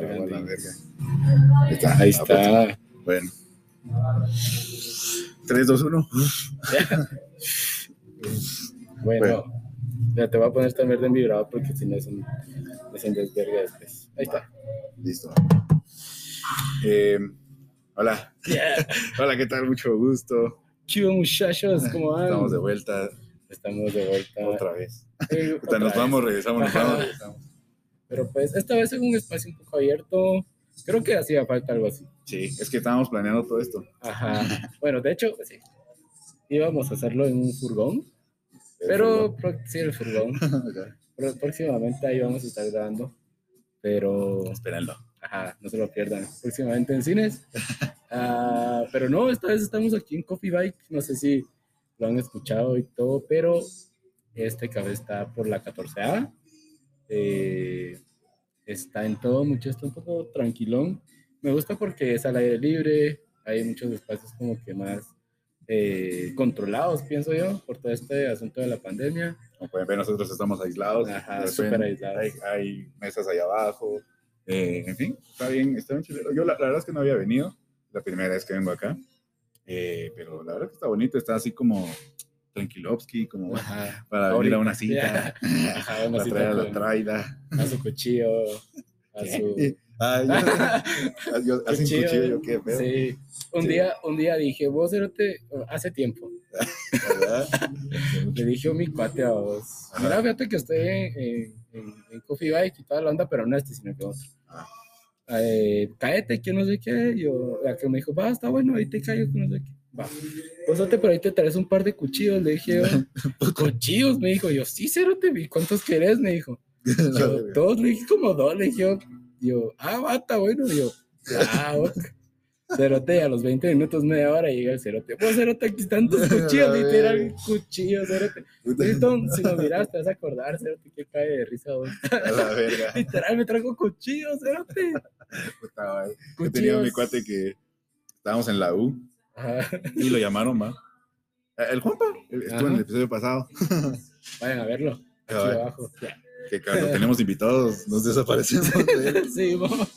Verga. Ahí está. Ahí está. Bueno. 3, 2, 1. Bueno, ya te voy a poner esta mierda en vibrador porque si no es un, es un desverga después. Ahí está. Listo. Eh, hola. Hola, ¿qué tal? Mucho gusto. Chivo muchachos, ¿cómo van? Estamos de vuelta Estamos de vuelta. otra vez. Eh, nos vamos, regresamos, nos vamos, regresamos. Pero pues esta vez en un espacio un poco abierto. Creo que hacía falta algo así. Sí, es que estábamos planeando todo esto. Ajá. Bueno, de hecho, sí. Íbamos a hacerlo en un furgón. El Pero pro- sí, el furgón. próximamente ahí vamos a estar grabando. Pero Espérenlo. Ajá, no se lo pierdan. Próximamente en cines. Ah, pero no, esta vez estamos aquí en Coffee Bike. No sé si lo han escuchado y todo, pero este café está por la 14A. Eh, está en todo, mucho, está un poco tranquilón. Me gusta porque es al aire libre. Hay muchos espacios como que más eh, controlados, pienso yo, por todo este asunto de la pandemia. Como pueden ver, nosotros estamos aislados. Ajá, súper aislados. Hay, hay mesas allá abajo. Eh, en fin, está bien, está bien chilero. Yo la, la verdad es que no había venido. La primera vez que vengo acá. Eh, pero la verdad que está bonito. Está así como tranquilovsky, como Ajá. para venir a una cita. Ajá, una para cita traer a la traida. a su cuchillo, a su... Yo, así cuchillo, yo qué pedo. Sí. Un, Sí. Día, un día dije, vos, Cerote, hace tiempo, le dije a mi cuate a vos, mira, fíjate que estoy en, en, en- en Coffee Bike y toda la onda, pero no este, sino que otro. Ah. Eh, cáete, que no sé qué, yo, la que me dijo, va, está bueno, ahí te callo, que no sé qué. Va. Vos, Cerote, pero ahí te traes un par de cuchillos, le dije yo. ¿Cuchillos? Me dijo, yo, sí, Cerote, ¿y cuántos querés? Me dijo. Yo, dos, le dije como dos, le dije yo, yo, ah, bata, bueno, yo, ah, ok. Cerote, a los 20 minutos, media hora, llega el cerote. Vos, cerote, aquí están tus cuchillos, literal, cuchillos, cerote. Listo, si lo miras, te vas a acordar, cerote, que cae de risa a la verga. Literal, me trajo cuchillos, cerote. Puta, madre. Yo tenía mi cuate que estábamos en la U Ajá. y lo llamaron, va. Eh, El Juanpa, estuvo en el Ajá. episodio pasado. Vayan a verlo, aquí Ay. abajo. Que cuando tenemos invitados nos desaparecemos de él. Sí, vamos.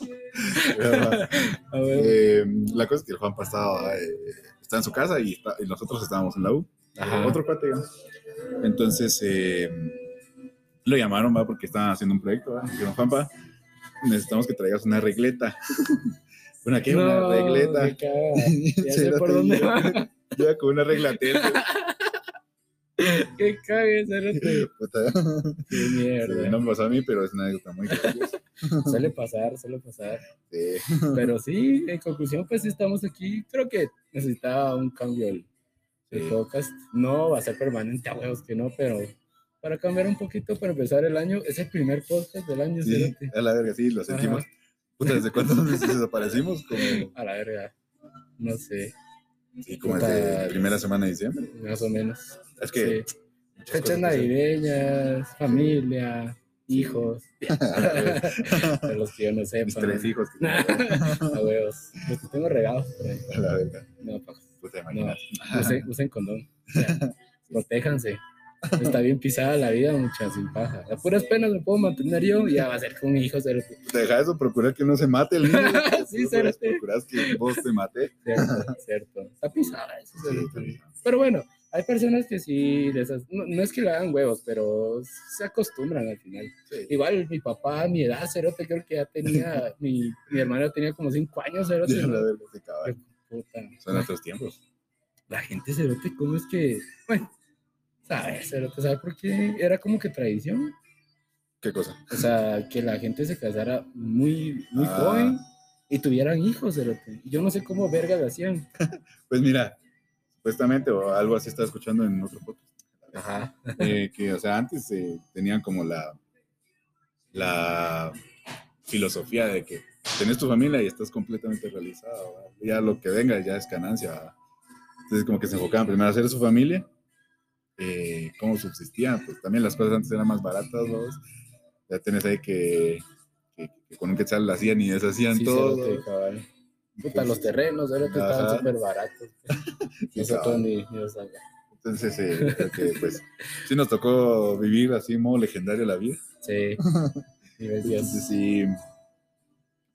A ver. Eh, la cosa es que el Juanpa estaba, eh, está en su casa y, está- y nosotros estábamos en la U. Ajá. Otro cuate, ¿no? Entonces eh, lo llamaron, va, porque estaban haciendo un proyecto, va. Dijeron, Juanpa, necesitamos que traigas una regleta. ¿Una qué? una regleta. me caga. Ya sé por dónde yo- va. Yo con una regla Que cague. Puta. Qué Sí, mierda. no me pasó a mí, pero es una anécdota muy graciosa. Suele pasar, suele pasar. Sí. Pero sí, en conclusión, pues sí estamos aquí. Creo que necesitaba un cambio el, Sí. podcast. No va a ser permanente a huevos que no, pero para cambiar un poquito, para empezar el año, es el primer podcast del año, Sí, a la verga, sí, lo sentimos. Puta, ¿desde cuándo nos desaparecimos? Como, A la verga. No sé, sí, como Puta. desde primera semana de diciembre. más o menos. Es que Sí. Fechas navideñas, familia, hijos, la de los que yo no sé. Mis tres hijos. que- A huevos. Los que tengo regados por ahí. A la verga. No, pa- Puta, usen, usen condón. O sea, protéjanse. Está bien pisada la vida, muchas sin paja. A puras penas me puedo mantener yo y ya va a ser con mi hijo, cerote. Deja eso, procurar que no se mate el niño. Sí, cerote. Procuras que vos te mate. Cierto, cierto. Está pisada eso, Sí. Pero bueno, hay personas que sí, les no, no es que le hagan huevos, pero se acostumbran al final. Sí. Igual mi papá, mi edad, cerote, creo que ya tenía, mi, mi hermano tenía como cinco años, cerote. A la ¿no? Son nuestros tiempos. La gente cerote, ¿cómo es que, bueno, sabes, cerote, ¿sabes por qué? Era como que tradición. ¿Qué cosa? O sea, que la gente se casara muy, muy Ah. joven y tuvieran hijos, cerote. Yo no sé cómo verga lo hacían. Pues mira, supuestamente, o algo así estaba escuchando en otro podcast. Ajá. eh, que, o sea, antes eh, tenían como la, la filosofía de que tenés tu familia y estás completamente realizado, ya lo que venga ya es ganancia. Entonces, como que se enfocaban primero a hacer su familia, eh, cómo subsistían, pues también las cosas antes eran más baratas, ¿vos? ya tenés ahí que, que, que con un quetzal la hacían y deshacían Sí, todo. cerote. Puta, los terrenos, cerote, Ajá. estaban súper baratos. Sí, Nosotros cabal. ni, ni lo sabíamos. Entonces, eh, creo que pues sí nos tocó vivir así, modo legendario la vida. Sí. Entonces sí,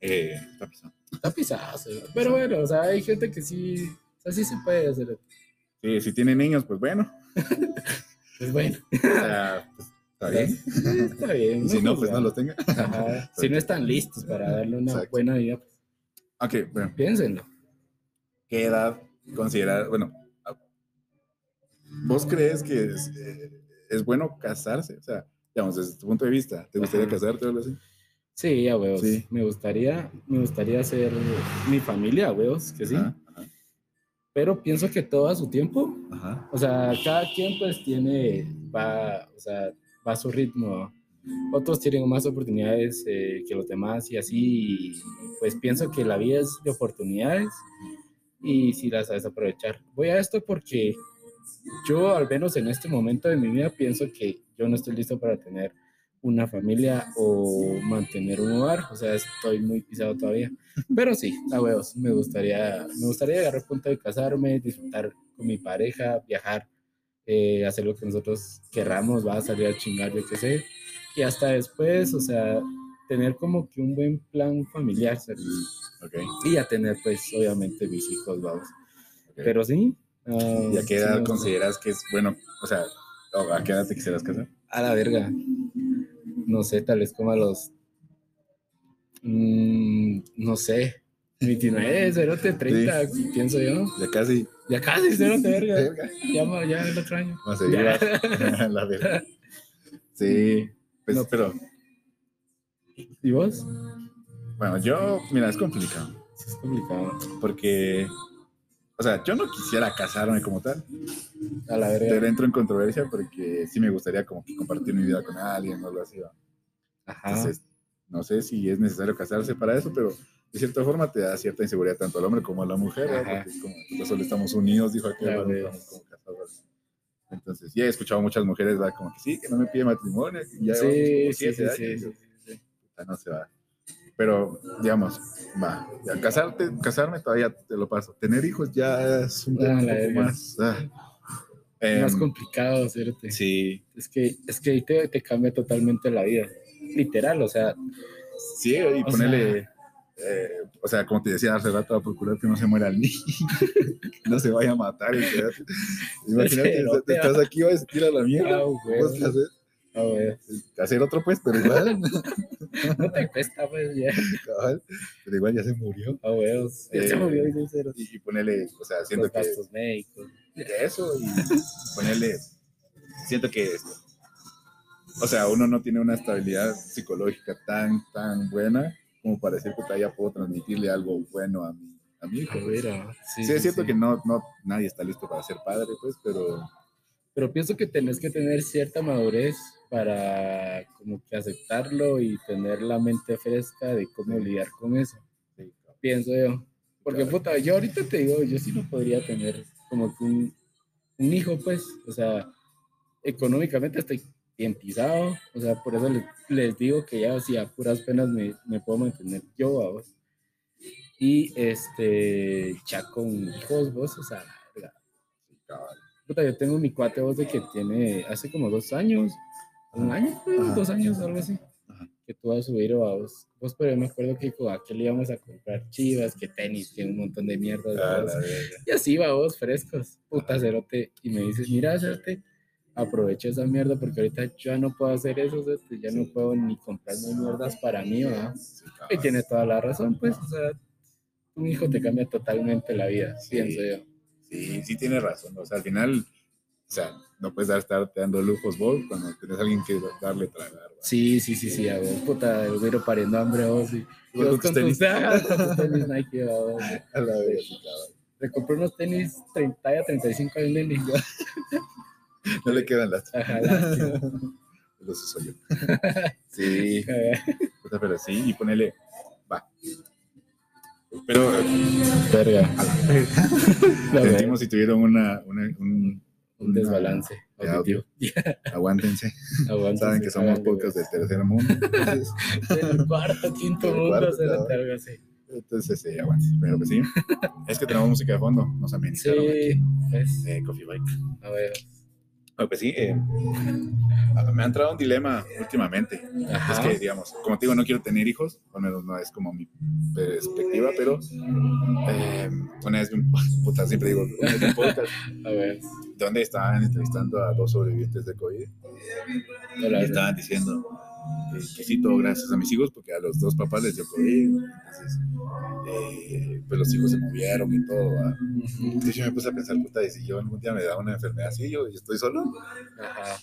Eh, está pisado. Está pisado, sí. pero bueno, o sea, hay gente que sí, o sea, sí se puede hacer. Sí, si tiene niños, pues bueno. Pues bueno, O sea, pues, está bien. Está bien. Si no, pues no los tenga. Ajá. Si no están listos para darle una Exacto. buena vida, pues, Ok, bueno. piénsenlo. ¿Qué edad considerar? Bueno, ¿vos crees que es, eh, es bueno casarse? O sea, digamos, desde tu punto de vista, ¿te gustaría Ajá. casarte o algo así? Sí, a huevos. Sí. Me gustaría, me gustaría hacer mi familia, a huevos, que sí. Ajá, Pero pienso que todo a su tiempo. ajá. O sea, cada quien pues tiene, va, o sea, va a su ritmo. Otros tienen más oportunidades eh, que los demás y así. y, pues pienso que la vida es de oportunidades y si las sabes aprovechar. Voy a esto porque yo, al menos en este momento de mi vida, pienso que yo no estoy listo para tener una familia o mantener un hogar. O sea, estoy muy pisado todavía. Pero sí, a huevos, me gustaría, me gustaría llegar al punto de casarme, disfrutar con mi pareja, viajar, eh, hacer lo que nosotros querramos, va a salir a chingar, yo qué sé. Y hasta después, o sea, tener como que un buen plan familiar, ¿sabes? Ok. Y ya tener, pues, obviamente, mis hijos, vamos. ok. Pero sí. ah, ¿Y a qué sí edad gusta. consideras que es bueno? O sea, ¿a qué edad te quisieras casar? A la verga. No sé, tal vez como a los. mm, no sé. 29, 0, 30, pienso yo. Ya casi. Ya casi, 0, verga. Verga. Ya, ya el otro año. Vamos a seguir. La verga. Sí, pues, No. pero ¿Y vos? bueno, yo, mira, es complicado. Sí, es complicado. Porque, o sea, yo no quisiera casarme como tal. A la Pero verga. entro en controversia porque sí me gustaría como que compartir mi vida con alguien o algo así. ¿va? Ajá. Entonces, no sé si es necesario casarse para eso, pero de cierta forma te da cierta inseguridad tanto al hombre como a la mujer. Ajá. porque es como, pues, solo estamos unidos, dijo aquel, no estamos como casados. Entonces, ya he escuchado muchas mujeres, ¿va? como que sí, que no me pide matrimonio, que ya Sí, sí, sí, sí, sí, no se va. Pero, digamos, va, ya, casarte, casarme todavía te lo paso. Tener hijos ya es un Ah, tema poco más... ah. Más Em, complicado, ¿cierto? sí, Es que, es que ahí te, te cambia totalmente la vida. Literal, o sea, Sí, y ponerle, eh, o sea, como te decía hace rato, a procurar que no se muera el niño, que no se vaya a matar. Imagínate, estás aquí, va, se tira la mierda. ah. Ah, güey. Hacer otro, pues, pero igual, No te cuesta, pues, ya. cabal, pero igual ya se murió. Ah. Ya Eh, se dice cero. Y, y ponerle, o sea, siento Los que gastos médicos. eso, y ponerle, siento que, o sea, uno no tiene una estabilidad psicológica tan, tan buena como para decir que ya puedo transmitirle algo bueno a mi, a mi hijo. A ver, ah, sí, Sí, es cierto sí. que no, no, nadie está listo para ser padre, pues, pero Pero pienso que tenés que tener cierta madurez para como que aceptarlo y tener la mente fresca de cómo lidiar con eso. sí, Pienso yo. Porque, Claro. puta, yo ahorita te digo, yo sí no podría tener como que un, un hijo, pues, o sea, económicamente estoy bien pisado, o sea, por eso les, les digo que ya, si a puras penas me, me puedo mantener yo, vos. Y, este, ya con hijos, vos, o sea, la cabal. Puta, yo tengo mi cuate vos de que tiene hace como dos años, un año, Ajá. dos años, algo así, Ajá. que tú vas a subir a vos, vos, pero yo me acuerdo que con aquel íbamos a comprar chivas, que tenis, que un montón de mierda. Ah. Y así va vos, frescos, puta cerote, y me dices, mira, cerote, aprovecha esa mierda porque ahorita yo ya no puedo hacer eso, cerote, ya no puedo ni comprarme mierdas para mí, ¿verdad? Sí, Y tiene toda la razón, pues, o sea, un hijo te cambia totalmente la vida, Sí. pienso yo. Sí, sí tiene razón. O sea, al final, o sea, no puedes dar, estar te dando lujos vos cuando tienes a alguien que darle tragar. ¿va? Sí, sí, sí, sí, a vos, puta, el güero pariendo hambre a vos, y con con tus con tus tenis Nike, a vos. A la sí, cabal. Le compré unos tenis 30 a 35 al nene. No le quedan las. Ajá, lástima. Los uso yo. Sí, puta, pero sí, y ponele. Va. Pero verga. sentimos si tuvieron una, una- un, Un desbalance de auditivo. aguántense. Aguántense, Saben que somos podcast del tercer mundo. Entonces. Del cuarto, quinto Del mundo, cuarto, cabrón. carga así. entonces sí, aguántense. Pero pues sí. Es que tenemos música de fondo. Nos amenizaron aquí. Sí, pues, Eh, Coffee Bike. a ver. Bueno, pues sí, eh, me ha entrado un dilema últimamente. Ajá. Es que, digamos, como te digo, no quiero tener hijos, al menos no es como mi perspectiva, pero eh, una vez puta, siempre digo, una vez un podcast A ver. donde estaban entrevistando a dos sobrevivientes de COVID y estaban diciendo que, que sí, todo gracias a mis hijos, porque a los dos papás les dio COVID. Entonces, eh, pues los hijos se movieron y todo. Ujú. Entonces yo me puse a pensar, puta, y si yo algún día me da una enfermedad así, yo, yo estoy solo. Ajá.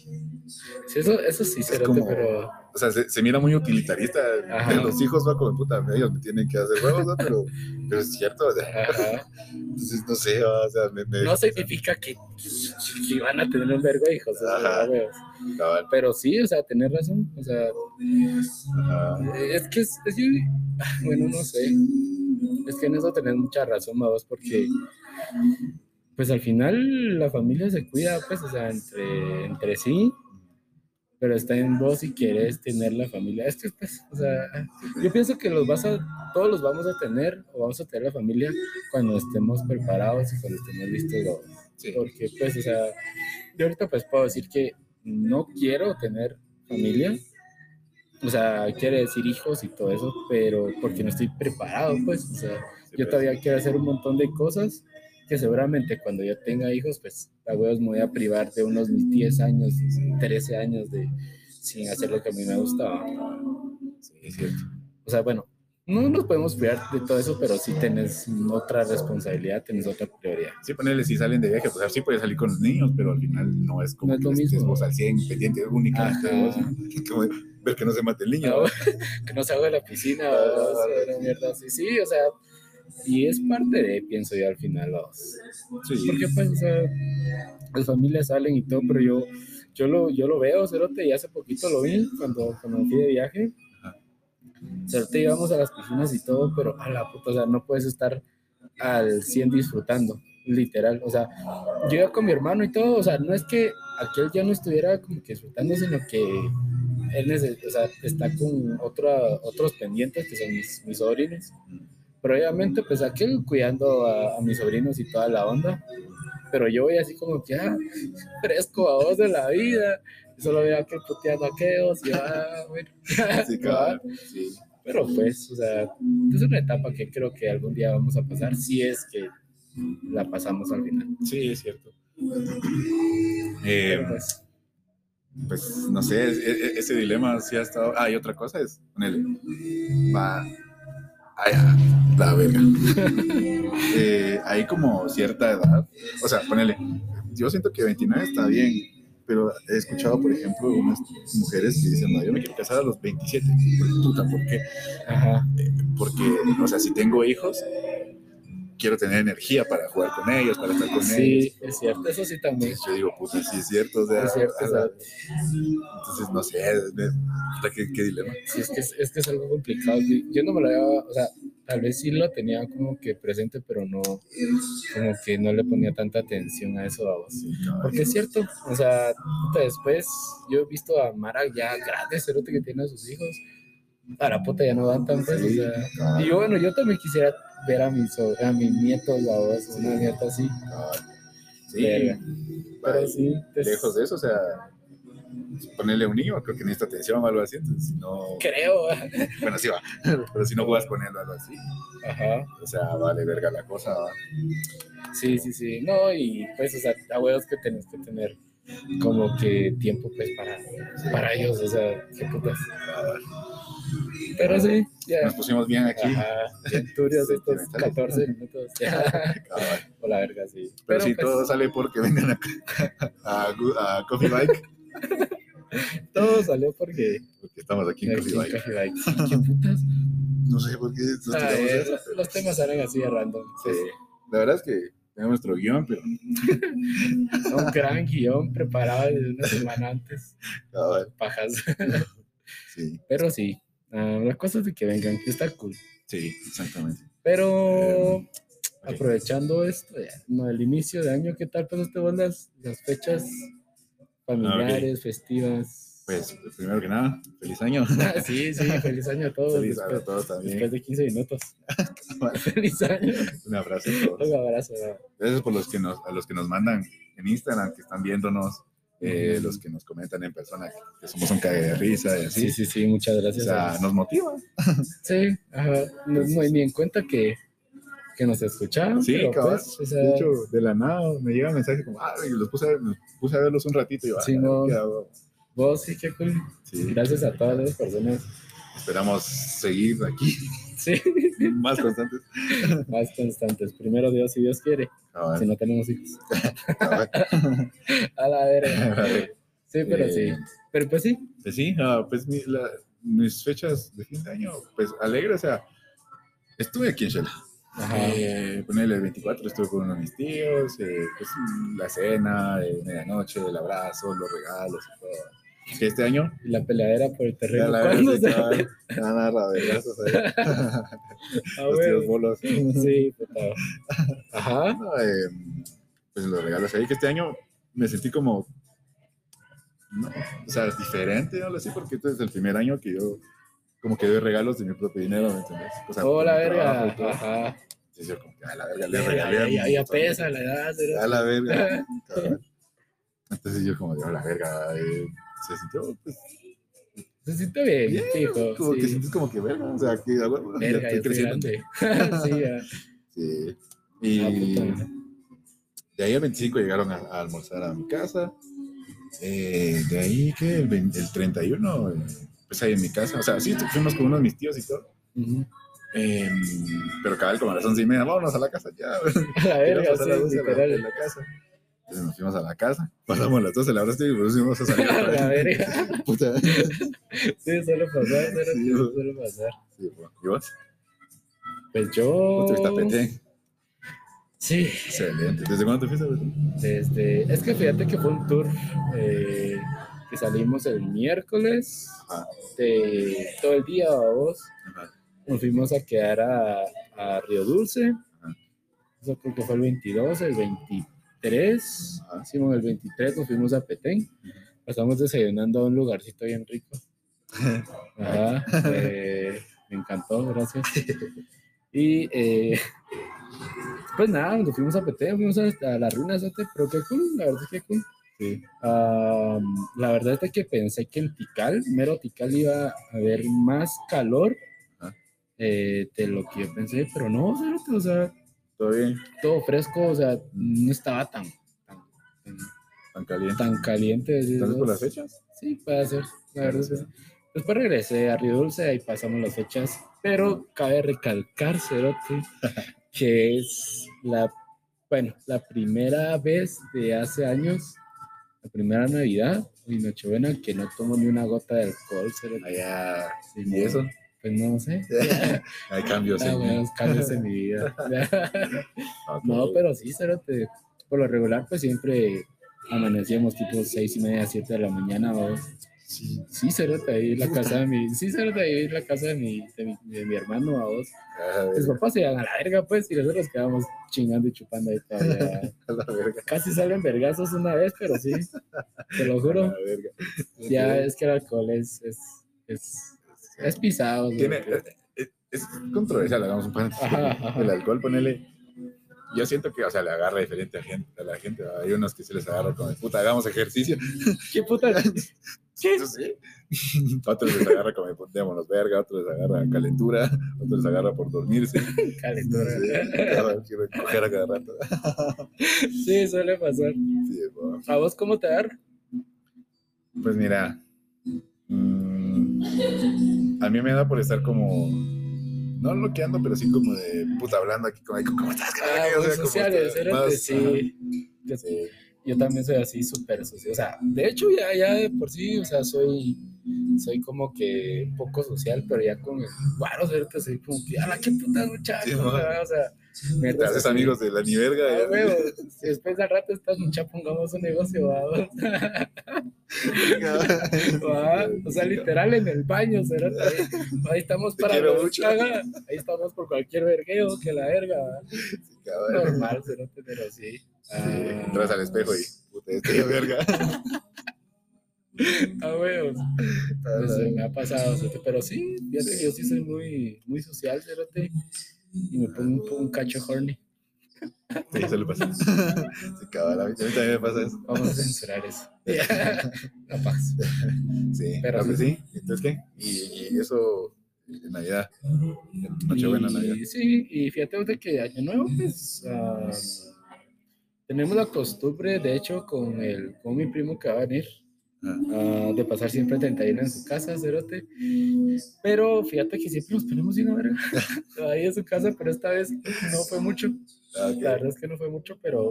Sí, eso, eso sí, como- pero. O sea, se, se mira muy utilitarista Ajá. los hijos, va como puta, ellos me tienen que hacer huevos, ¿no? pero, pero es cierto, o sea, Ajá. entonces no sé, o sea, me, me- No significa que, que van a tener un vergo hijos, o sea, Ajá. huevos. Cabal, pero sí, o sea, tener razón, o sea, ajá, es que es, es- bueno, no sé, es que en eso tenés mucha razón, vos, porque pues al final la familia se cuida, pues, o sea, entre, entre sí, pero está en vos si quieres tener la familia. Es que, pues, o sea, yo pienso que los vas a, todos los vamos a tener, o vamos a tener la familia cuando estemos preparados y cuando estemos listos sí, porque pues, o sea, yo ahorita pues puedo decir que no quiero tener familia, o sea, quiere decir hijos y todo eso, pero porque no estoy preparado, pues, o sea, yo pues, todavía quiero hacer un montón de cosas que seguramente cuando yo tenga hijos, pues, a huevos me voy a privar de unos 10 años, 13 años de sin hacer lo que a mí me gustaba. sí, es cierto. O sea, bueno, no nos podemos privar de todo eso, pero sí tenés otra responsabilidad, tenés otra prioridad. Sí, ponerle si salen de viaje, pues sí puedes salir con los niños, pero al final no es como No es lo que estés mismo. vos al 100 pendiente únicamente vos, como ver que no se mate el niño. No, ¿va? que no salga de la piscina, Ah, o sea, mierda así. Sí, o sea, y es parte de, pienso yo, al final, los, Sí, porque pues, o sea, las familias salen y todo, pero yo, yo lo, yo lo veo, Cerote, y hace poquito lo vi cuando, cuando fui de viaje. Cerote, íbamos a las piscinas y todo, pero a la puta, o sea, no puedes estar al 100 disfrutando, literal. O sea, yo iba con mi hermano y todo, o sea, no es que aquel ya no estuviera como que disfrutando, sino que él o sea, está con otra, otros pendientes que son mis, mis sobrinos. Pero obviamente, pues aquel cuidando a, a mis sobrinos y toda la onda. Pero yo voy así como que, ah, fresco a vos de la vida. Solo veo a aquel puteando a aquellos y ah, bueno. sí, cabal, sí. Pero pues, o sea, es una etapa que creo que algún día vamos a pasar, si es que la pasamos al final. Sí, es cierto. Eh, pues, pues no sé, es- e- ese dilema sí ha estado. Ah, y otra cosa es, ponele, va. Ay, ah, la verga. Eh, hay como cierta edad, o sea, ponele, yo siento que 29 está bien, pero he escuchado, por ejemplo, unas mujeres que dicen, no, yo me quiero casar a los 27. Pues, Puta, ¿por qué? ajá, Porque, o sea, si tengo hijos, quiero tener energía para jugar con ellos, para estar con ellos. sí, es cierto, eso sí también. Entonces yo digo, puta, sí es cierto, o sea, Es cierto, la- entonces no sé, qué, qué dilema. Sí, es que es, es que es algo complicado. Yo, yo no me lo había, o sea, tal vez sí lo tenía como que presente, pero no, como que no le ponía tanta atención a eso a vos. Porque es cierto, o sea, después yo he visto a Mara ya grande, cerote que tiene a sus hijos. A la puta ya no dan tan pues, o sea, y yo, bueno, yo también quisiera ver a mis, a mis nietos, a vos, una nieta así. Sí. Pero sí, pues, lejos de eso, o sea, ponerle un niño, creo que necesita atención o algo así, entonces si no, creo. bueno, sí va, pero si no juegas con él o algo así, Ajá. o sea, vale verga la cosa, va. Sí, sí, sí. No, y pues, o sea, a huevos que tenés que tener como que tiempo, pues, para, para ellos, o sea, qué putas. Pero sí, ya. Nos pusimos bien aquí, Ajá, Sí, estos sentimentales. 14 minutos. Ya. cabal. O la verga, sí. pero, sí, pues, todo sale porque vengan a, a, a Coffee Bike, todo salió porque. porque estamos aquí en Coffee Bike. No sé por qué Ah, los, los temas salen así de random. Sí, la verdad es que tenemos nuestro guion, pero Un gran guion preparado desde una semana antes. cabal, Pajas. sí, Pero sí, ah, las cosas de que vengan, que está cool. sí, exactamente. Pero Ok. aprovechando esto, ya, no, el inicio de año, ¿qué tal pasaste vos las, las fechas familiares, festivas? Pues, primero que nada, feliz año. Ah, sí, sí, feliz año a todos. Feliz año a todos también. después de 15 minutos. feliz año. Un abrazo a todos. Un abrazo. Gracias por los que nos, a los que nos mandan en Instagram, que están viéndonos, eh, los que nos comentan en persona que, somos un cague de risa y así. Sí, sí, sí, muchas O gracias. a sea, nos motiva. Sí, ajá. No, no hay ni en cuenta que, que nos escucharon. Sí, pues, o sea, De hecho, de la nada me llega un mensaje como, ah, los puse a, ver- me puse a verlos un ratito y yo, ah, Sí, no. vos sí, qué cool. Sí, Gracias a todas las personas. esperamos seguir aquí Sí, más constantes. más constantes. Primero Dios, si Dios quiere. Si no tenemos hijos. A la verga. Sí, pero sí. Eh, Pero pues sí. Pues sí, ah, pues mi- la- mis fechas de fin de año, pues alegre, o sea, estuve aquí en Shela. Eh, el 24, estuve con uno de mis tíos, eh, pues la cena, de medianoche, el abrazo, los regalos y todo. Que este año, la peleadera por el terreno. la ¿Cuándo se- cabal, van a rabelazos ahí. Ah, los tíos bolos. Sí, puta. Ajá. No, eh, pues los regalos ahí, que este año me sentí como, no, o sea, diferente, no lo sé, porque este es el primer año que yo como que doy regalos de mi propio dinero, ¿me entiendes? O sea, Oh, la y verga. todo. Ajá. Entonces yo como que a la verga le regalé. a ya, ya, pesa la edad. A la verga. Entonces yo como a la verga, eh, se sintió, pues, Se siente bien, Bien, fijo. como que sí. sientes como que verga, o sea, que a ya Verga, ya estoy creciendo. sí. Sí. Y Ah, puta. de ahí el 25 llegaron a, a almorzar a mi casa. Eh, de ahí que el, 20 el 31, eh, pues ahí en mi casa. O sea, sí, fuimos con uno de mis tíos y todo. Ujú. Eh, pero cabal, como a las 11 y media, vámonos a la casa ya. A la pasar las sí, 12 a la, literal. en la casa. Entonces nos fuimos a la casa. Pasamos las 12, la verdad estoy, por eso íbamos a salir A la verga. Puta. Sí, suele pasar, suele, Sí, suele pasar. Sí, bueno. ¿Y vos? Pues yo. ¿Tú estuviste a Petén? Sí, Excelente. ¿Desde cuándo te fuiste a desde. Es que fíjate que fue un tour eh, que salimos el miércoles Ajá. de todo el día, vos. Ajá. Nos fuimos a quedar a, a Río Dulce. Ajá. Eso creo que fue el 22, el 23. Ajá. Hicimos el 23, nos fuimos a Petén. Pasamos desayunando a un lugarcito bien rico. Ajá. eh, me encantó, gracias. Y eh, pues nada, nos fuimos a Petén, fuimos a, a las ruinas, pero qué cool, la verdad es que cool. Sí. Am, la verdad es que pensé que en Tikal, mero Tikal, iba a haber más calor Ajá. eh, de lo que yo pensé, pero no, o sea, ¿Todo bien? todo fresco, o sea, no estaba tan, tan, tan, ¿Tan caliente? tan caliente. así, ¿Tal vez por las fechas? Sí, puede ser, la verdad sí. Después regresé a Río Dulce y pasamos las fechas, pero cabe recalcar, Cerote, que es la, bueno, la primera vez de hace años, la primera Navidad y Nochebuena que no tomo ni una gota de alcohol, Cerote. Allá. Sí, ¿Y eso? Pues no sé. Hay cambios Ah, en bueno, cambios en mi vida. No, pero sí, Cerote. Por lo regular, pues siempre amanecíamos tipo seis y media, siete de la mañana o Sí. Sí, ahí en la casa de mi, sí, ahí en la casa de mi, de mi, de mi hermano, a vos. A ver, papás se iban a la verga, pues, y nosotros quedamos chingando y chupando ahí todavía. a la verga. Casi salen vergazos una vez, pero sí, te lo A juro. la verga. Ya es que el alcohol es, es, es, es pisado. Tiene, Cerote. es, es controversial, hagamos un paréntesis. El alcohol, ponele. Yo siento que, o sea, le agarra diferente a, gente, a la gente. Hay unos que se les agarra como de puta, hagamos ejercicio. ¿Qué puta? Sí. Otros les agarra como de pontémonos verga, otros les agarra calentura, otros les agarra por dormirse. Calentura. Sí, coger a cada rato. Sí, suele pasar. Sí, bueno. ¿A vos cómo te agarra? Pues mira, mm, a mí me da por estar como, no bloqueando, pero sí como de puta hablando aquí, como, ¿cómo estás? Ah, O sea, como sociales, más, sí. Sí. Yo también soy así súper social. O sea, de hecho ya, ya de por sí, o sea, soy, soy como que poco social, pero ya con el guaro, ¿cierto? Soy como que, ¡a la qué puta muchacho! Sí, o sea, me Te haces amigos de la ni verga. Ah, después al rato estás mucha, pongamos un negocio, ¿va? ¿Va? O sea, literal en el baño, ¿cierto? Ahí, ahí estamos para. Ajá, ahí estamos por cualquier vergueo, que la verga. Normal, ¿cierto? Pero sí. Sí, Ah, entras al espejo y puta, este de verga. Ah, huevos. Pues, me ha pasado, pero sí, fíjate que yo sí soy muy, muy social, cerote, y me pongo un, un cacho horny. Sí, eso le pasa. Sí, cabal, a mí también me pasa eso. Vamos a censurar eso. no pasa. Sí, Pero pero sí. sí. Entonces, ¿qué? Y, y eso en Navidad. Nochebuena, Navidad. Sí, y fíjate de que Año Nuevo, pues, ah, tenemos la costumbre, de hecho, con, el, con mi primo que va a venir, ah, de pasar siempre 31 en su casa, cerote. Pero fíjate que siempre nos ponemos bien a verga ahí en su casa, pero esta vez no fue mucho. ah, ok. La verdad es que no fue mucho, pero.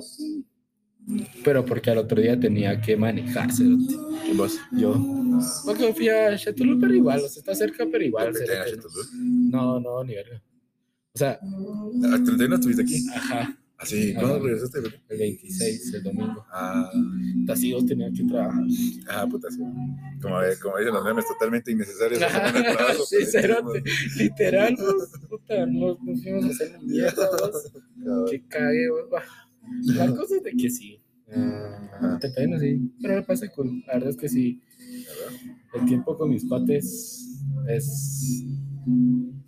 Pero porque al otro día tenía que manejar, cerote. ¿Quién vos? Yo. Porque fui a Chetulul, pero igual, o sea, está cerca, pero igual. ¿por qué te cerote. Chetulul? No, no, ni verga. O sea, Ah, 31 estuviste aquí. ajá, Así, Ah. ¿cuándo regresaste? el 26, el domingo. Ah, Así vos tenías que trabajar. ah, puta, sí. Como, como dicen los memes, totalmente innecesarios. Trabajo, sí, cerote. Literal, vos, puta, nos, nos fuimos a hacer mierda, vos. Cabal. Que cague, vos. La cosa es de que sí. Ah, 31 sí, pero me pasa cool. La verdad es que sí. El tiempo con mis cuates es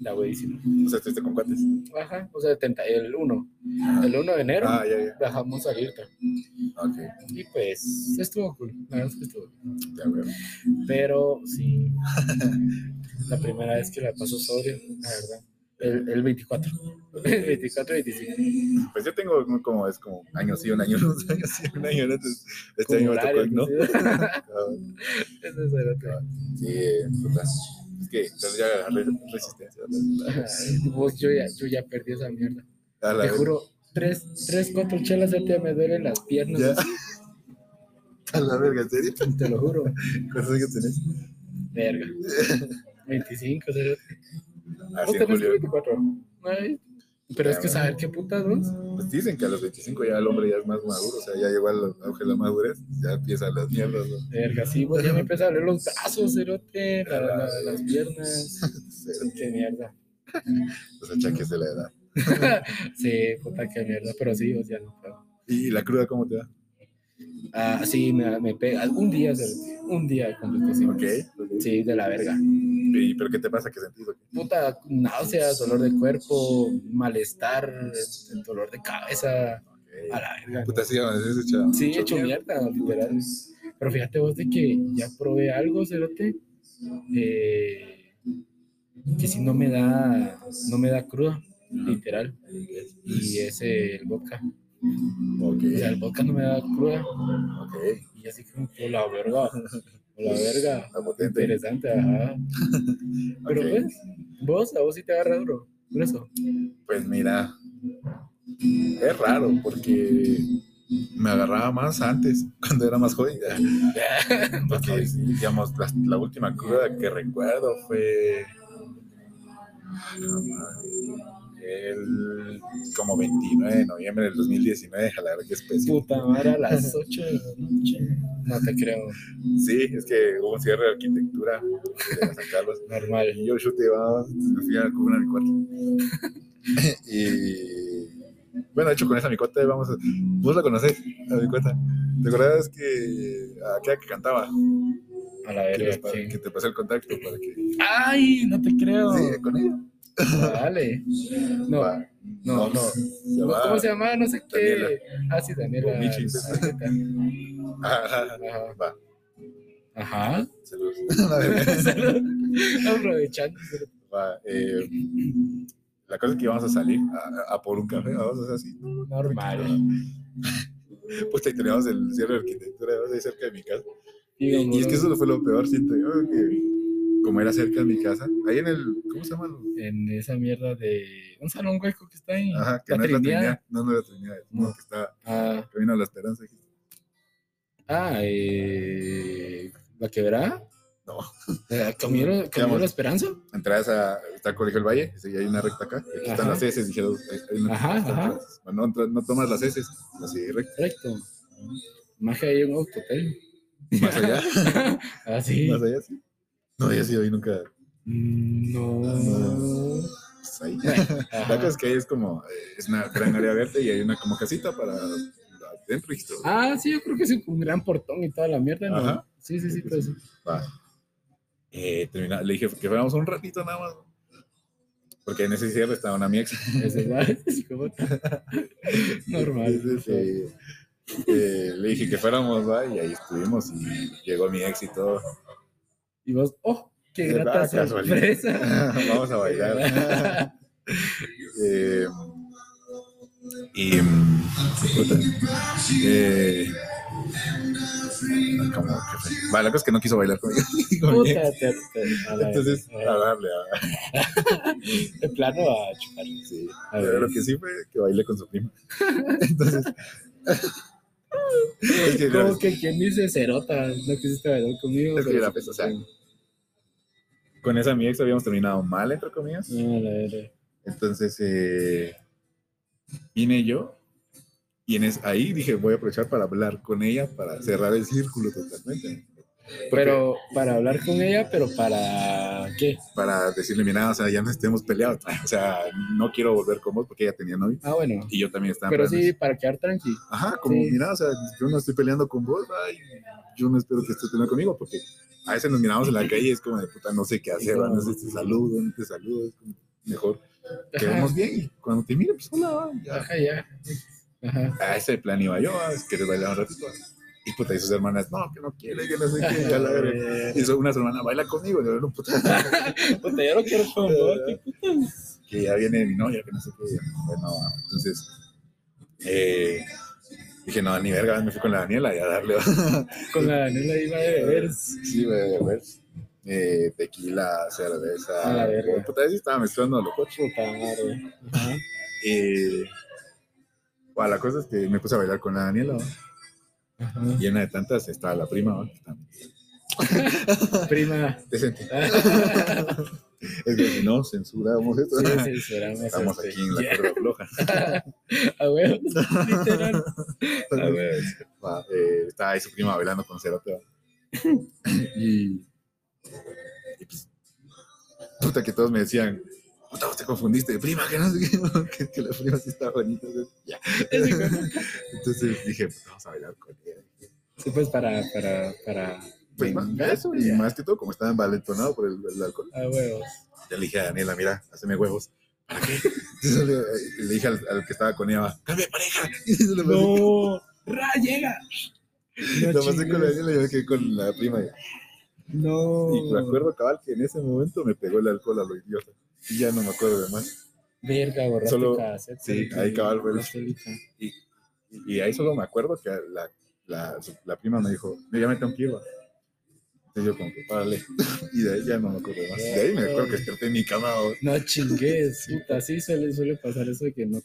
la. O sea, estuviste con cuates. Ajá, o sea, 30, el 1. El 1 de enero Ah, ya, ya. bajamos a Y pues estuvo cool. La verdad es que estuvo ya. Pero sí, la primera vez que la paso sobrio, la verdad. El, el 24. El 24 y 25. Pues yo tengo como- es como año sí, un año no, un año sí, un año no. Entonces, este año me tocó, ¿no? Eso es el Sí, eh, puta. Es que entonces ya agarré resistencia. Vos, yo ya, yo ya perdí esa mierda. La Te vez. juro, tres, tres, cuatro chelas ya me duelen las piernas. Ya. A la verga, ¿en serio? Te lo juro. ¿Cuántos años tenés? Verga. 25, ¿sabes? Ah, ¿Vos sí, en tenés julio. 24? Ay, Pero es que saber qué putas, ¿no? Pues dicen que a los 25 ya el hombre ya es más maduro, o sea, ya llegó al auge de la madurez, ya empiezan las mierdas, ¿no? Verga, sí, vos ya me empieza a doler los brazos, cerote, la- la- las piernas. Qué mierda. Los achaques de la edad. Sí, puta, qué mierda. Pero sí, o sea, no puedo. ¿Y la cruda cómo te va? Ah, sí, me, me pega. Un día, un día completo, sí. Ok. ok. Sí, de la verga. ¿Y pero qué te pasa? ¿Qué sentís? o qué? Puta, náuseas, dolor de cuerpo, malestar, dolor de cabeza. A la verga. Puta, sí, hecho. Sí, hecho mierda, literal. Pero fíjate vos de que ya probé algo, cerote, eh, que si no me da, no me da cruda, literal. Y es el vodka. O sea, el vodka no me da cruda. Y así como que la verga, la verga. La potente. Interesante, ajá. Pero Ok. pues, vos, a vos sí te agarra duro. Por eso. Pues mira, es raro porque me agarraba más antes, cuando era más joven. Porque, digamos, la, la última cruda que recuerdo fue. El, como 29 de noviembre del 2019, a la verdad que es pésimo. Puta madre, a las 8 de la noche. No te creo. Sí, es que hubo un cierre de arquitectura de San Carlos. Normal. Y yo chute, va, me fui a cubrir a mi cuarto. y bueno, de hecho, con esa mi cuota vamos a. Vos la conocés, a mi cuota. ¿Te acuerdas que aquella que cantaba? A la Que, verga. sí. que te pasé el contacto para que. Ay, no te creo. Sí, con ella. Dale. No, Va. no, no. Se ¿Cómo se llama? No sé qué. Daniela. Ah, sí, Daniela. Ajá. Va. Ajá. Saludos. La verga. Aprovechando. Va, eh, la cosa es que íbamos a salir a, a por un café, vamos a hacer así. Normal. Pues ahí teníamos el cierre de arquitectura, ahí cerca de mi casa. Y, Digamos, y es que eso fue lo peor, siento yo, que como era cerca de mi casa, ahí en el, ¿cómo se llama? En esa mierda de. Un salón hueco que está ahí. Ajá, que la no es la Trinidad. Trinidad, no, no es la Trinidad, no, No. que está Ah, Camino a la Esperanza. aquí. ah eh, ¿La quebrada? No. Eh, ¿Camino, camino Digamos, la esperanza? Entradas a, está el Colegio del Valle, y hay una recta acá, aquí están Ajá. las S, dijeron, Ajá, ajá. Bueno, no, no tomas las S, así recta. Correcto. Más que hay un hotel. Más allá, ah, sí. más allá, sí. No, yo sí, hoy nunca, Mm, No. pues ahí. La cosa es que ahí es como, eh, es una gran área verde y hay una como casita para adentro y todo. Ah, sí, yo creo que es un gran portón y toda la mierda, ¿no? Ajá. Sí, sí, sí, pero sí. Va. Eh, termina- le dije que fuéramos un ratito nada más. Porque en ese cierre estaba una mi ex. Eso es más, es como- Normal. Entonces, eh, eh, le dije que fuéramos, ¿va? y ahí estuvimos y llegó mi ex y todo. Y vos, oh, qué grata sorpresa. Vamos a bailar. Eh, y. eh, como que fue. Vale, la cosa es que no quiso bailar conmigo. con mi ex. Puta, te- te- a la- Entonces, a- a darle, a, de plano a chupar. sí. A ver. Pero lo que sí fue que bailé con su prima. Entonces. Es que, Como que quien dice cerota, no quisiste bailar conmigo. Es que la o sea, con esa mi ex habíamos terminado mal, entre comillas. Ah, la. Entonces eh, vine yo y en es, ahí dije voy a aprovechar para hablar con ella para cerrar el círculo totalmente. Pero para hablar con ella, pero para qué? para decirle, mira, o sea, ya no estemos peleados. O sea, no quiero volver con vos porque ella tenía novio Ah, bueno. y yo también estaba. Pero sí, para quedar tranqui. Ajá, como, Sí. mira, o sea, yo no estoy peleando con vos, ay, yo no espero que estés peleando conmigo porque a veces nos miramos en la calle y es como de puta, no sé qué hacer, no sé si te saludo, no te saludo, es como, mejor quedemos bien y cuando te mire, pues hola, ya. Ajá, ya. Ajá. A ese plan iba yo, es que bailar un ratito. Y puta, y sus hermanas, no, que no quiere, que no sé qué, ya la verga. Y eso, una hermana baila conmigo, y yo, no, puta, Puta, yo no quiero con que ya viene mi novia, que no sé qué. Bueno, entonces, eh, dije, no, ni verga, me fui con la Daniela y a darle. Con la Daniela iba de beber. sí, de ver. Eh, tequila, cerveza. A la verga. Puta, sí estaba mezclando lo coche. Puta madre. Ajá. Eh, bueno, la cosa es que me puse a bailar con la Daniela, ¿va? Ajá. y una de tantas estaba la prima, Prima. Decente. Es que si no censuramos esto. censuramos. Estamos este. aquí en la Ya. cuerda floja. A huevos, literal. A. Va, eh, estaba ahí su prima bailando con Cerote. y, y pues, puta que todos me decían, puta, vos te confundiste de prima, que no sé qué, que, que la prima sí estaba bonita. entonces, ya. Dije, pues vamos a bailar con ella. Sí, pues para, para, para. Pues más, eso, y ya. más que todo, como estaba envalentonado por el, el alcohol, A huevos. ya le dije a Daniela, mira, hazme huevos. ¿Para qué? Entonces le, le dije al, al que estaba con ella, cambia de pareja. Y se lo pasé, No, Ra, llega. No lo pasé con la. Daniela y yo me quedé con la prima. No. Y me acuerdo, cabal, que en ese momento me pegó el alcohol a lo idiota. Y ya no me acuerdo de más. Verga, borraste Solo- cassette, sí, ahí cabal. Y, y ahí solo me acuerdo que la, la, la prima me dijo, "No, ya me tengo que ir. va". Entonces yo como que, párale. Y de ahí ya no me acuerdo más. De ahí me acuerdo que desperté en mi cama. ¿va? No chingues, puta, sí suele, suele pasar eso de que no,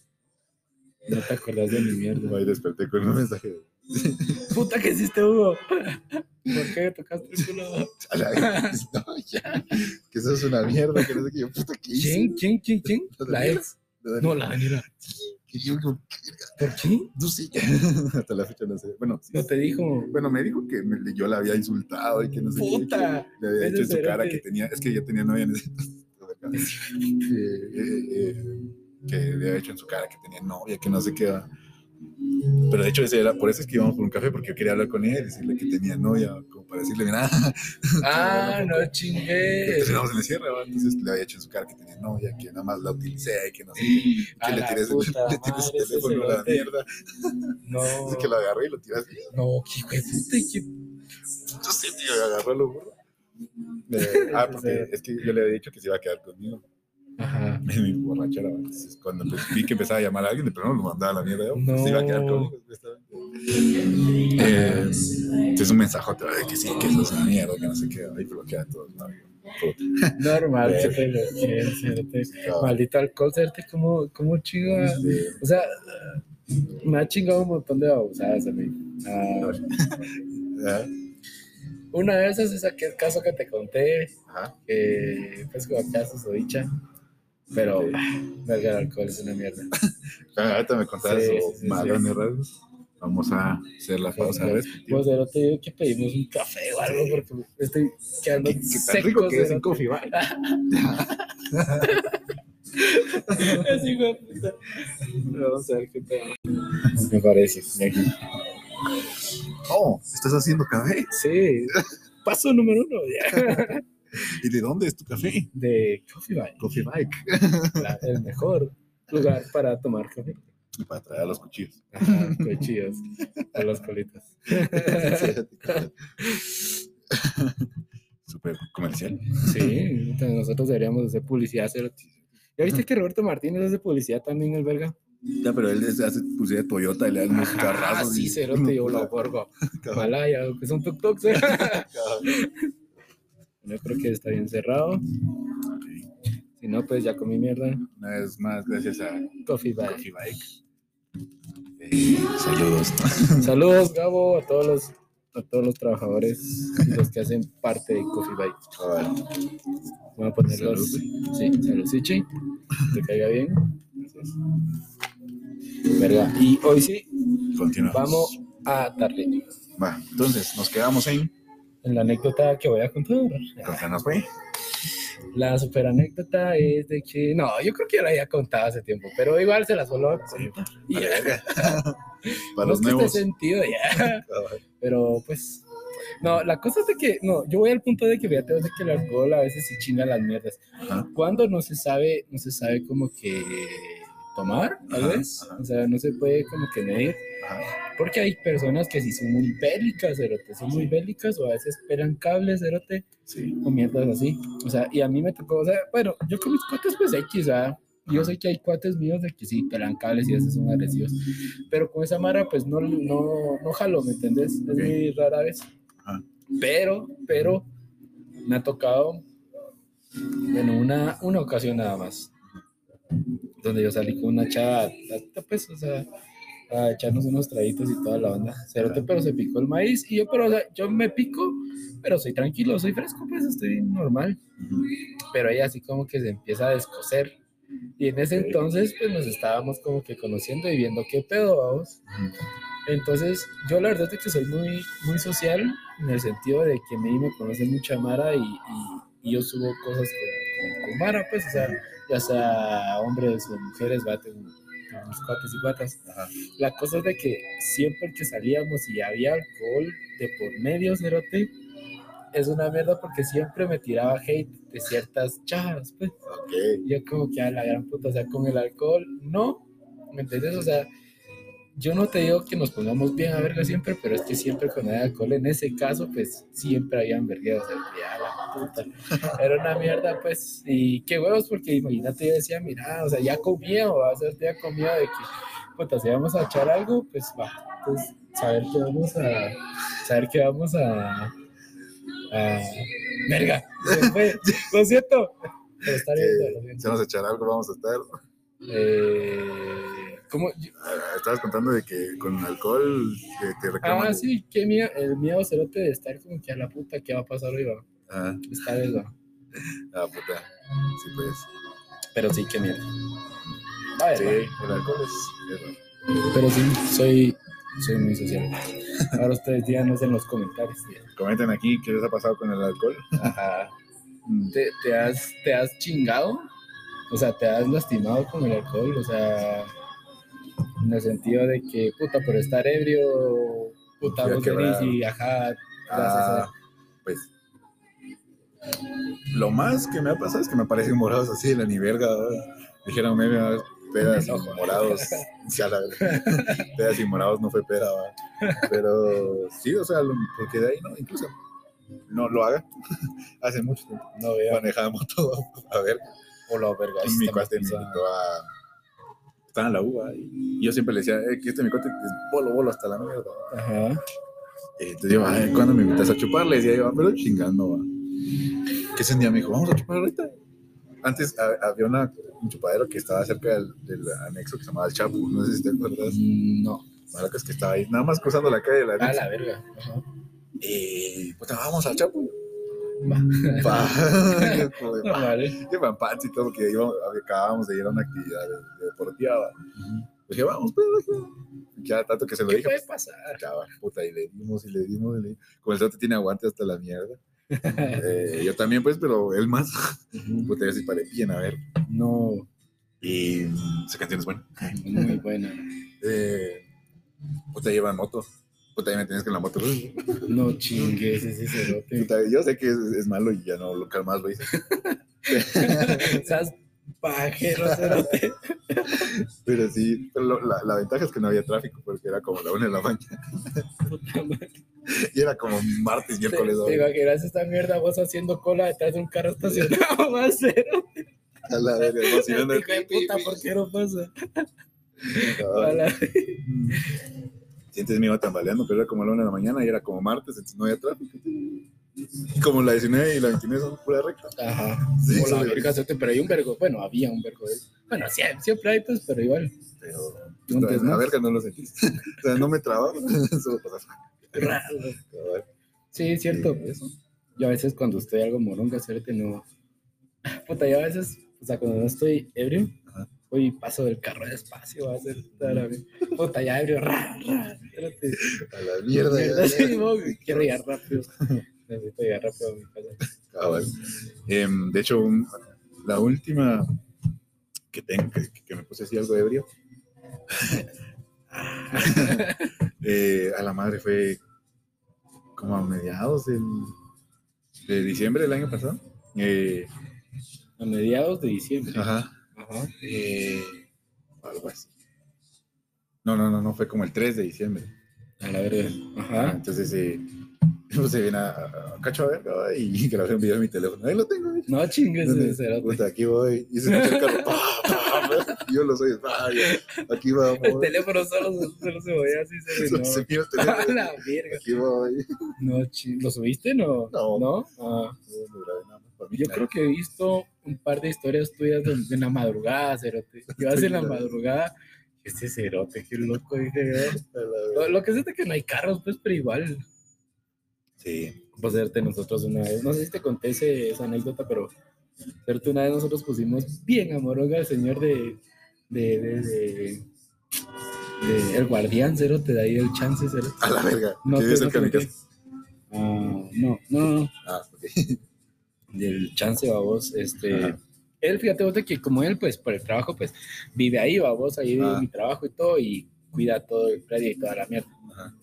no te acordás de mi mierda. Ahí desperté con un mensaje. Puta, ¿qué hiciste, Hugo? ¿Por qué tocaste el culo? A la- no, ya. Que eso es una mierda. Que no sé qué. Yo, puta, ¿qué hice? ¿Quién? ¿Quién? ¿Quién? ¿Quién? La ex. No, la Daniela. Que yo, ¿Por qué? no sé. Hasta la fecha no sé. Bueno, sí, No te dijo. Bueno, me dijo que me- yo la había insultado y que no sé qué, Puta, que le había ese dicho en su cara que tenía, es que ya tenía novia en ese entonces, que, eh, eh, que le había dicho en su cara que tenía novia, que no sé qué va. Pero de hecho ese era, por eso es que íbamos por un café, porque yo quería hablar con ella y decirle que tenía novia, como para decirle, mira, Ah, no chingues. íbamos en el cierre, entonces le había dicho en su cara que tenía novia, que nada más la utilicé y que no sé que le tiré, su teléfono a la mierda, No. Entonces que lo agarré y lo tiré así. No, qué de puta. qué- Yo sé, tío, agarró lo burro. Eh, ah, porque es que yo le había dicho que se iba a quedar conmigo Ajá. en mi borrachera. cuando vi que empezaba a llamar a alguien, pero no lo mandaba a la mierda. pues, No. Se iba a quedar conmigo. Eh, entonces, un mensajote de que sí, que eso es una mierda, que no sé qué. Ahí bloquea a todos. ¿no? Normal, que te lo. Cabal. Maldito alcohol, cerote, como, como chingo. Sí. O sea, me ha chingado un montón de babosadas a mí. Ah, ¿Ya? una de esas es aquel caso que te conté, Ajá. que pues como su dicha. Pero, el alcohol es una mierda. Ah, Ahorita me contabas Sí, sí, sí, raros. Vamos a hacer la pausa. Respectiva. Pues, cerote, digo que pedimos un café o algo porque estoy quedando Qué, qué tan rico que es coffee, ¿va? Es hijo de puta. Vamos a ver qué pedo. Me parece. aquí. Oh, ¿estás haciendo café? Sí. Paso número uno. Ya. ¿Y de dónde es tu café? De Coffee Bike. Coffee Bike. La- el mejor lugar para tomar café. Y para traer a los cuchillos. Ajá, cuchillos con las colitas. Súper comercial. Sí, entonces nosotros deberíamos hacer publicidad. hacer- ¿Ya viste que Roberto Martínez hace publicidad también, el verga? Ya, pero él es- hace publicidad de Toyota y le da unos Ah, carrazos. sí, y- cerote, yo lo borgo. Malaya, que son tuk-tuks. ¿eh? Yo creo que está bien cerrado. Si no, pues ya comí mierda. Una vez más, gracias a Coffee Bike. Coffee Bike. Eh, saludos. Saludos, Gabo, a todos los, a todos los trabajadores y los que hacen parte de Coffee Bike. Voy a ponerlos. Sí, salud, Sichi. Que te caiga bien. Gracias. Verga. Y hoy sí, Continuamos. vamos a darle Va, entonces, nos quedamos en. En la anécdota que voy a contar. ¿Con qué nos fue? La super anécdota es de que, no, yo creo que ya la había contado hace tiempo, pero igual se las vuelvo a contar. Para no los sentido ya. Cabal. Pero pues, no, la cosa es de que, no, yo voy al punto de que fíjate de que el alcohol a veces sí chinga las mierdas. Ajá. Cuando no se sabe, no se sabe como que tomar, tal Ajá, vez. ajá. O sea, no se puede como que medir. Porque hay personas que sí son muy bélicas, cerote, son muy bélicas o a veces esperan cables, cerote, Sí. o mierdas así. O sea, y a mí me tocó, o sea, bueno, yo con mis cuates pues X, ¿verdad? Yo sé que hay cuates míos de que sí pelan cables y a veces son agresivos, pero con esa mara pues no, no, no jalo, ¿me entendés? Es Ok. muy rara vez. Ajá. Pero, pero, me ha tocado, bueno, una, una ocasión nada más, donde yo salí con una chava, pues, o sea, a echarnos unos traguitos y toda la onda. Cerote, pero se picó el maíz y yo, pero, o sea, yo me pico, pero soy tranquilo, soy fresco, pues estoy normal. Pero ella así como que se empieza a descoser. Y en ese entonces, pues nos estábamos como que conociendo y viendo qué pedo, vamos. Entonces, yo la verdad es que soy muy, muy social en el sentido de que a mí me conoce mucha Mara y, yo subo cosas con Mara, pues, o sea, ya sea hombres o mujeres, mis cuates y cuatas. Ajá. La cosa es de que siempre que salíamos y había alcohol de por medio, cerote, es una mierda porque siempre me tiraba hate de ciertas chavas, pues. Ok. Yo como que a la gran puta, o sea, con el alcohol, no, ¿me entiendes? O sea, yo no te digo que nos pongamos bien a verga siempre, pero es que siempre cuando hay alcohol, en ese caso, pues siempre habían vergueos, o sea, ya la puta. Era una mierda, pues, y qué huevos, porque imagínate, yo decía, mira, o sea, ya comía, o va a ser ya comida de que, puta, si vamos a echar algo, pues va, entonces, saber que vamos a, saber que vamos a, a, verga, lo siento, pero está bien, lo siento. si vamos a echar algo, vamos a estar. Eh, ¿Cómo? Ah, Estabas contando de que con alcohol eh, te reclaman. Ah, sí, qué miedo, el miedo cerote de estar como que a la puta, ¿qué va a pasar hoy? va? Ah, Esta vez va. ah, puta. Sí, pues. Pero sí, qué mierda. A ver, Sí, va. el alcohol es. raro. Pero sí, soy, soy muy social. Ahora ustedes díganos en los comentarios. Comenten aquí qué les ha pasado con el alcohol. Ajá. Mm, ¿Te, te has, ¿Te has chingado? O sea, ¿te has lastimado con el alcohol? O sea, en el sentido de que, puta, por estar ebrio, puta, vos venís y ajá, Ah, pues. Lo más que me ha pasado es que me parecen morados así de la ni verga. Dijeron, me pedas y morados. Pedas y morados no fue peda, ¿va? Pero sí, o sea, lo- porque de ahí no, incluso no lo haga. Hace mucho tiempo no veo. manejaba moto a ver. O la verga. mi cuate me invitó a. Estaba en la uva y yo siempre le decía, eh, que este mi cuate es bolo, bolo hasta la mierda. Ajá. Eh, Entonces yo, ay, ¿cuándo me invitas a chupar? Le decía yo, "Ah, pero chingando, va. Que ese día me dijo, vamos a chupar ahorita. Antes ha- había una, un chupadero que estaba cerca del, del anexo que se llamaba El Chapu, no sé si te acuerdas. Mm, No. Maracas que estaba ahí, nada más cruzando la calle del anexo. la verga. Ajá. Y, puta, vamos al Chapu. Yo "Pa". vale. Pampanzi y todo, porque íbamos- acabábamos de ir a una actividad de- de deportiva. va. Dije, vamos, pues, dije. Ya tanto que se lo ¿Qué dije, puede pues, pasar? puta, y le dimos, y le dimos, y le dimos. Como el sote tiene aguante hasta la mierda. Eh, yo también, pues, pero él más. Puta, yo sí paré bien, a ver. No, Y esa canción es buena. muy buena. Eh, puta, lleva moto. Puta, ya me tienes que en la moto. No chingues ese cerote. Yo sé que es, es malo y ya no lo calmas, lo hice. Seas pajero, cerote. Pero sí, pero lo- la, la ventaja es que no había tráfico porque era como la una de la mañana. Puta madre. Y era como martes, Te, miércoles. te ¿no? imaginas esta mierda vos haciendo cola detrás de un carro estacionado, a ser. A la verga, emocionando. Puta, ¿por qué no pasa? A la- Entonces me iba tambaleando, pero era como la una de la mañana y era como martes, entonces no había tráfico. Y como la 19 y la 29 son pura recta. Ajá. Sí, Hola, sí. verga, pero hay un vergo. Bueno, había un vergo Bueno, siempre, siempre hay, pues, pero igual. Pero ¿Un puta, desmadre? a ver que no lo sentiste. o sea, no me trababa, solo pasaba. Raro. Sí, es cierto. Sí, eso. Yo a veces cuando estoy algo moronga, cerote, no. Puta, yo a veces, o sea, cuando no estoy ebrio, Ajá. Hoy paso del carro despacio, va a ser. Puta, ya ebrio, ra, ra, cerote. A la mierda. Mierda, ya, sí, ya. mo, quiero llegar rápido. Necesito llegar rápido a mi casa. Cabal. Em, de hecho, un- la última que tengo, que, que me puse así algo ebrio, eh, a la madre fue como a mediados del, de diciembre del año pasado. Eh, A mediados de diciembre. ajá. Ajá. eh, algo así. No, no, no, no, fue como el 3 de diciembre. A la verga. Ah, Ajá. Entonces, eh, pues se viene a, a, cacho a verga y grabé un video en mi teléfono. Ahí lo tengo. mira. No chingues, cerote. Puta, aquí voy. Y se escucha el carro. pa, y yo lo soy. Aquí vamos. El teléfono solo, solo se veía así, se no. se mira el A teléfono. la verga. Aquí voy. No, ¿Lo subiste? No. No. ¿No? Ah. No, no grabé nada Yo creo que he visto un par de historias tuyas de- en la madrugada, Cerote. Ibas en la madrugada. Este Cerote, qué loco, dije. Lo, que es de que no hay carros, pues, pero igual. Sí. Pues, Cerote, nosotros una vez, no sé si te conté ese- esa anécdota, pero Cerote, una vez nosotros pusimos bien a Moronga al señor de. de. de. de- de- el guardián, Cerote, de ahí el chance, Cerote. A la verga. No, te casa. Ah, no, no, no. Ah, ok. del chance, babos, este, Ajá. él, fíjate vos de que como él, pues, por el trabajo, pues, vive ahí, babos, ahí Ah. mi trabajo y todo, y cuida todo el predio y toda la mierda. Ajá.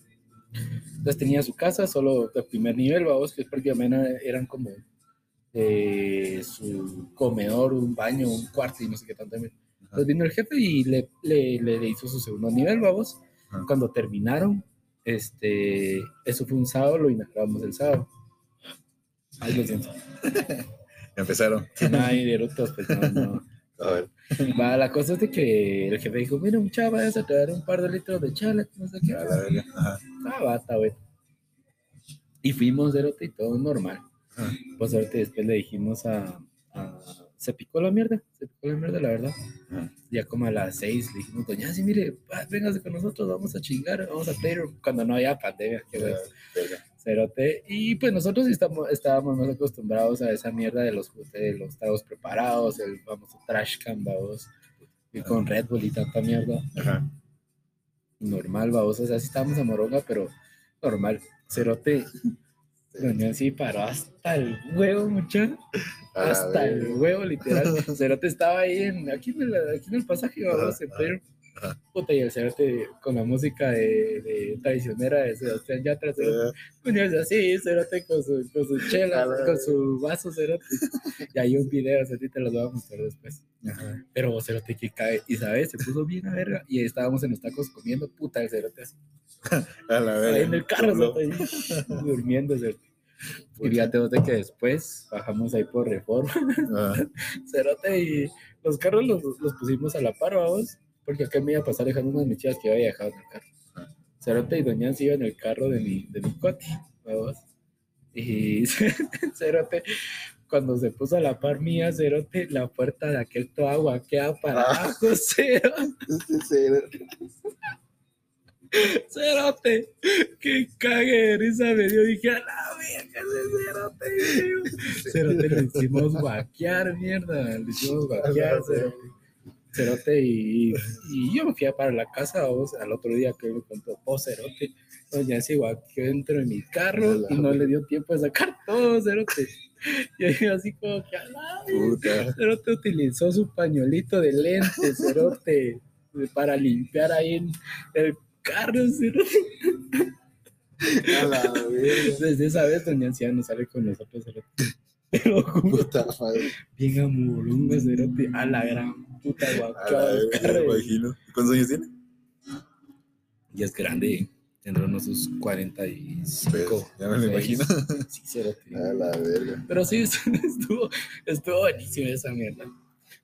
Entonces tenía su casa, solo de primer nivel, babos, que prácticamente eran como eh, su comedor, un baño, un cuarto y no sé qué tanto. Entonces vino el jefe y le, le, le hizo su segundo nivel, babos. Ajá. Cuando terminaron, este, eso fue un sábado, lo inauguramos el sábado. Lo siento. Empezaron. Si no hay derutos, pues no, no. A ver. Va, la cosa es de que el jefe dijo, mira, un chava, vayas a traer un par de litros de chala, no sé qué. A la verga. Ajá. Ah, bata, güey. Y fuimos, cerote, y todo normal. Ajá. Pues ahorita después le dijimos a, a- Se picó la mierda, se picó la mierda, la verdad. Ajá. Ya como a las seis le dijimos, doña, sí, mire, véngase con nosotros, vamos a chingar, vamos a Playroom, cuando no había pandemia, qué güey. Cerote. Y pues nosotros estamos, estábamos más acostumbrados a esa mierda de los, de los tragos preparados, el famoso trash can, vamos. Y con Red Bull y tanta mierda. Ajá. Normal, vamos. O sea, sí estábamos a moronga, pero normal. Cerote. Doña sí paró hasta el huevo, muchacho. Hasta el huevo, literal. Cerote estaba ahí en, aquí en el, aquí en el pasaje, vamos, Ajá, en ajá. Puta, y el Cerote con la música de, de traicionera de Sebastián Yatra, Cerote. Así, Cerote con su, con su chela, con su vaso, Cerote. Y hay un video, Cerote, te los voy a mostrar después. Ajá. Pero Cerote que cae, y sabes, se puso bien a verga. Y ahí estábamos en los tacos comiendo, puta, el Cerote así. A la verga. Ahí en el carro, Solo. Cerote, ahí, durmiendo, Cerote. Y fíjate vos de que después bajamos ahí por reforma. Cerote, y los carros los, los pusimos a la par, vamos. Porque acá me iba a pasar dejando unas michillas que había dejado en el carro. Cerote y Doña se iba en el carro de mi, de mi vamos. Y Cerote, cuando se puso a la par mía, Cerote, la puerta de aquel todo agua queda para Ah. abajo, Cerote. Cerote, que cague de risa me dio. Dije, a la verga, ese Cerote. Cerote, le hicimos vaquear, mierda. Le hicimos vaquear, Cerote. Cerote, y, y yo me fui a para la casa, al otro día que me contó, oh, Cerote. Doña se vaqueó dentro de mi carro y no le dio tiempo de sacar todo, Cerote. Y yo así como que. Puta. Cerote utilizó su pañuelito de lente, Cerote, para limpiar ahí en el carro, Cerote. A la. Desde esa vez doña anciano sale con nosotros, cerote. Pero Puta madre. bien amorunga, cerote. A la gran puta me imagino. ¿Cuántos años tiene? Y es grande, tendrá unos sus 45. Pues, ya me lo imagino. Sí, cerote. A la verga. Pero sí, estuvo, estuvo buenísimo esa mierda.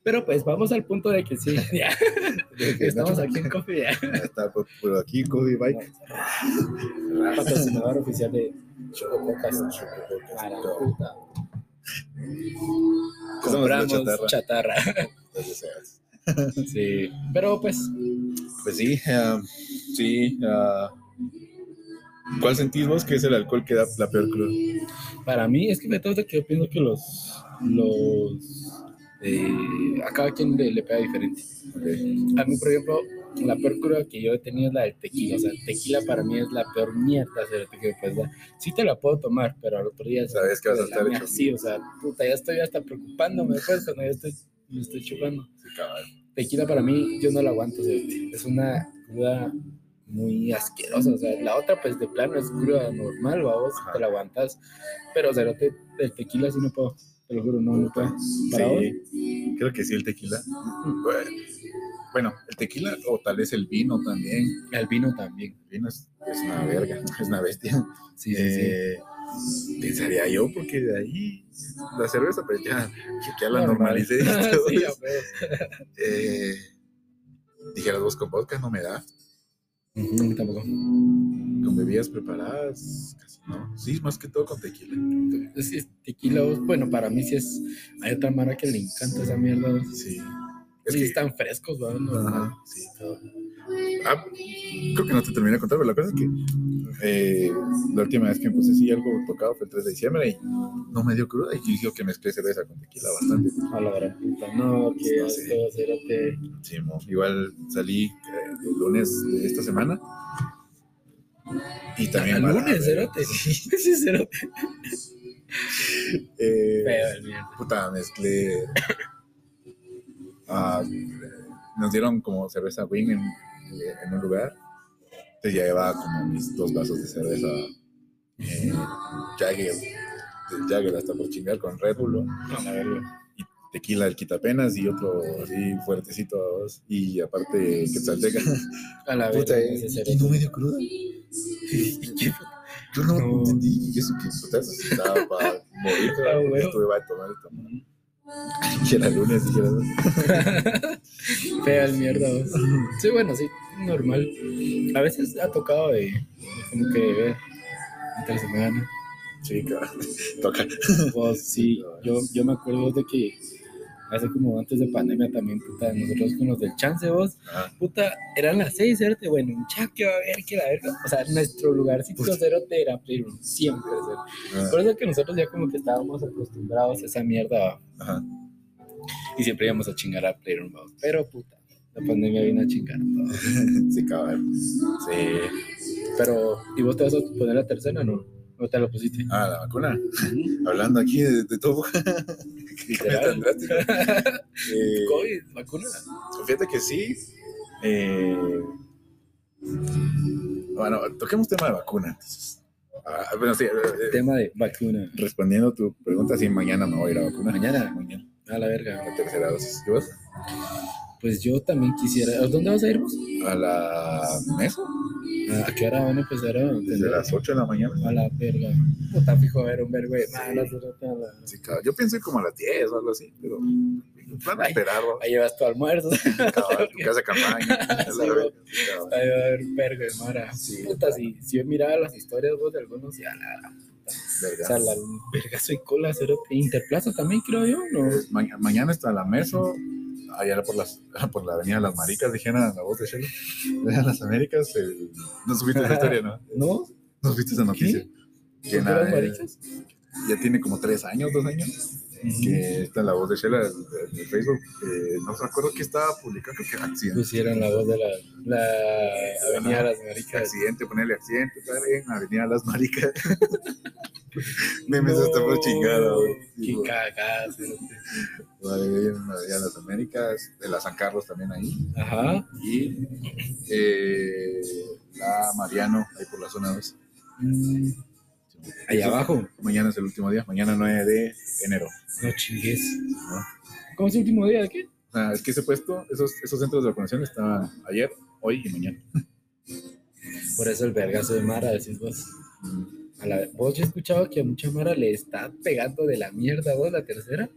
Pero pues vamos al punto de que sí, ya, estamos aquí en Coffee, ya. Está por, por aquí, Kobe Bike. Patrocinador oficial de Chocopocas. A la puta. Compramos chatarra. chatarra. Sí, pero pues Pues sí, ah, sí. ah, ¿Cuál sentís vos que es el alcohol que da la peor cruda? para mí es que de todo que yo pienso que los, los eh, a cada quien le, le pega diferente. Ok. A mí, por ejemplo, la peor cruda que yo he tenido es la del tequila. O sea, el tequila para mí es la peor mierda que me puedes dar. Sí te la puedo tomar, pero al otro día... Sabes que vas a estar hecho Sí, o sea, puta, ya estoy hasta preocupándome después cuando ya estoy, me estoy chupando. Sí. Tequila para mí, yo no la aguanto. Es una cruda muy asquerosa. O sea, la otra, pues de plano es cruda normal, vos Ajá. te la aguantas. Pero cerote, el tequila sí no puedo. Te lo juro, no, no puedo. Sí, creo que sí, el tequila. Bueno, Bueno, el tequila o tal vez el vino también. El vino también. El vino es, es una verga, es una bestia. Sí, sí, sí. Pensaría yo, porque de ahí la cerveza, pues ya, ya la Normal. normalicé. sí, eh, dijeras vos con vodka no me da. Ujú, tampoco. Con bebidas preparadas, casi no. Sí, más que todo con tequila. Es, es tequila, bueno, para mí sí es. Hay otra mara que le encanta esa mierda. Sí. Es que están frescos. Ajá, sí. Ah, creo que no te terminé de contar, pero la cosa es que eh, la última vez que me puse así algo tocado fue el 3 de diciembre y no me dio cruda y yo que mezclé cerveza con tequila bastante. A la puta. No, que No sé. Sí, mo. igual salí eh, el lunes de esta semana y también... El para- lunes, cerote. Sí, cerote. Eh, Feo puta, mezclé... ah, nos dieron como cerveza wing en, en un lugar. Entonces ya llevaba como mis dos vasos de cerveza eh, Jagger, Jagger hasta por chingar con Red Bull, ¿no? A la verga. tequila el quitapenas y otro así fuertecito a dos. y aparte quetzalteca. A la Puta, eh, ese y no cerote. me dio cruda. Yo no, No. entendí. Y eso que putas estaba para morir. Ah, huevo. Estuve va a tomar y tomar. Que era lunes y que era Fea el mierda. Sí, bueno, sí, normal. A veces ha tocado de, de como que ver entre semana. Sí, cabrón. Toca. Vos, sí, yo, yo me acuerdo de que hace como antes de pandemia también, puta, nosotros con los del chance, vos, Ah, puta, eran las seis, cerote, bueno, un chat que va a ver que la verga. O sea, nuestro lugarcito cerote era Playroom, siempre, ah, Por eso que nosotros ya como que estábamos acostumbrados a esa mierda Ajá. y siempre íbamos a chingar a Playroom, vos. Pero puta, la pandemia vino a chingar todo. Sí, cabrón. Sí. Pero, ¿y vos te vas a poner la tercera no? ¿O te la pusiste? Ah, la vacuna. Hablando aquí de, de todo. Qué tan drástico. Eh, COVID, vacuna. Fíjate que sí. Eh, bueno, toquemos tema de vacuna. entonces. Ah, bueno, sí, eh, Tema de vacuna. respondiendo a tu pregunta, sí, mañana me voy a ir a vacunar. Mañana. Mañana. A la verga. La tercera dosis. ¿Y vos? Pues yo también quisiera. ¿A dónde vas a ir vos? A la mesa. ¿A qué hora van a empezar a Desde las 8 de la mañana. A la verga. Puta, fijo, a ver, un vergo de Sí. Yo pensé como a las 10 o algo así, pero van a esperar, ¿no? Ahí llevas tu almuerzo. Cabrón, tu casa de campaña. Ahí va a haber un vergo de mara. Puta, si, si yo miraba las historias vos de algunos, ya la. Verga. O sea, la verga soy cola, cerote. Interplaza también, creo yo, ¿no? Ma- mañana está la meso, allá por, las, por la avenida Las Maricas, dijeron la voz de. De las Américas, el- no supiste esa historia, ¿no? ¿No? No supiste esa noticia. ¿Por Que qué las eh, maricas? ya tiene como tres años, dos años, que está la voz de Shela en el Facebook. eh, no me acuerdo que estaba publicado, creo que era accidente. Pusieron la voz de la, la Avenida de las Maricas. Accidente, ponerle accidente, en Avenida Las Maricas. Memes hasta por chingada. Qué Sí, güey. cagada, cerote. Vale, Avenida Las Américas, de la San Carlos también ahí. Ajá. y eh, la Mariano, ahí por la zona 2. Mm, Allá abajo. Mañana es el último día, mañana 9 de enero. No chingues. ¿no? ¿Cómo es el último día de qué? Es que ese puesto, esos, esos centros de vacunación estaban ayer, hoy y mañana. Por eso el vergazo de Mara, decís vos. A la, vos yo he escuchado que a mucha Mara le está pegando de la mierda vos la tercera.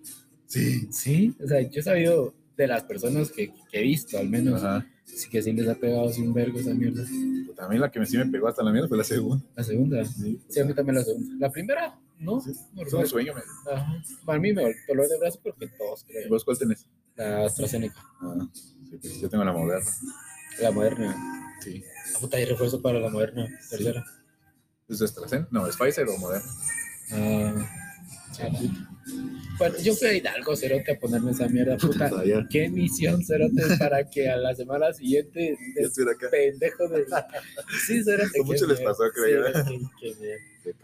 Sí. Sí, o sea, yo he sabido de las personas que, que he visto, al menos, Ajá. sí que sí les ha pegado sin vergo esa mierda. Pues también la que me, sí me pegó hasta la mierda fue la segunda. La segunda, Sí. sí, a mí también la segunda. La primera, no, Sí. Es un sueño, me- Ajá. Para mí me dolor de brazo porque todos creo. ¿Vos cuál tenés? La AstraZeneca, Ah, sí, pues yo tengo la moderna. la moderna. Sí. Ah, puta, hay refuerzo para la moderna, tercera. ¿Es AstraZeneca? No, es Pfizer o Moderna. Ah. Bueno, yo fui a Hidalgo, Cerote, a ponerme esa mierda, puta. Qué misión, Cerote, para que a la semana siguiente acá. pendejo de... Sí, Cerote. Con mucho les pasó, creo, Sí, qué- qué mierda. Qué.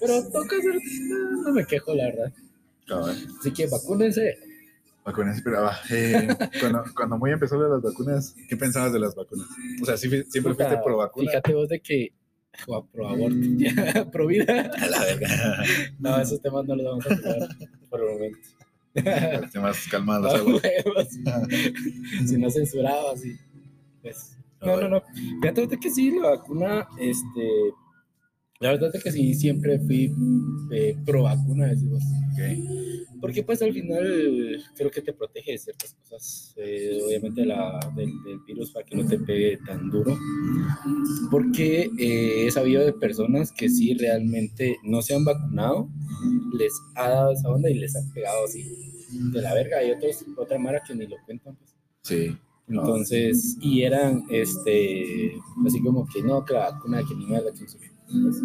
Pero toca, Cerote, no, no me quejo, la verdad. Así que vacúnense. Vacunas, esperaba. Eh, cuando, cuando muy empezó de las vacunas, ¿qué pensabas de las vacunas? O sea, ¿sí fui- ¿siempre Puta, fuiste pro vacuna? Fíjate vos de que... O pro aborto, ya, pro vida. A la verga. No, esos temas no los vamos a tocar por el momento. Esté más calmado las Ah, aguas. huevos. si no censurado así. Pues, no, no, no. Fíjate que sí, la vacuna, este. La verdad es que sí, siempre fui eh, pro vacuna, decimos. Ok. Porque pues al final creo que te protege de ciertas cosas. eh, obviamente la, del, del virus para que no te pegue tan duro. Porque eh, he sabido de personas que sí realmente no se han vacunado, les ha dado esa onda y les ha pegado así de la verga. Hay otros, otra mara que ni lo cuentan. Pues. Sí. No. Entonces, y eran este, así como que no, que la vacuna, que ni mierda, que no sé qué. Pues,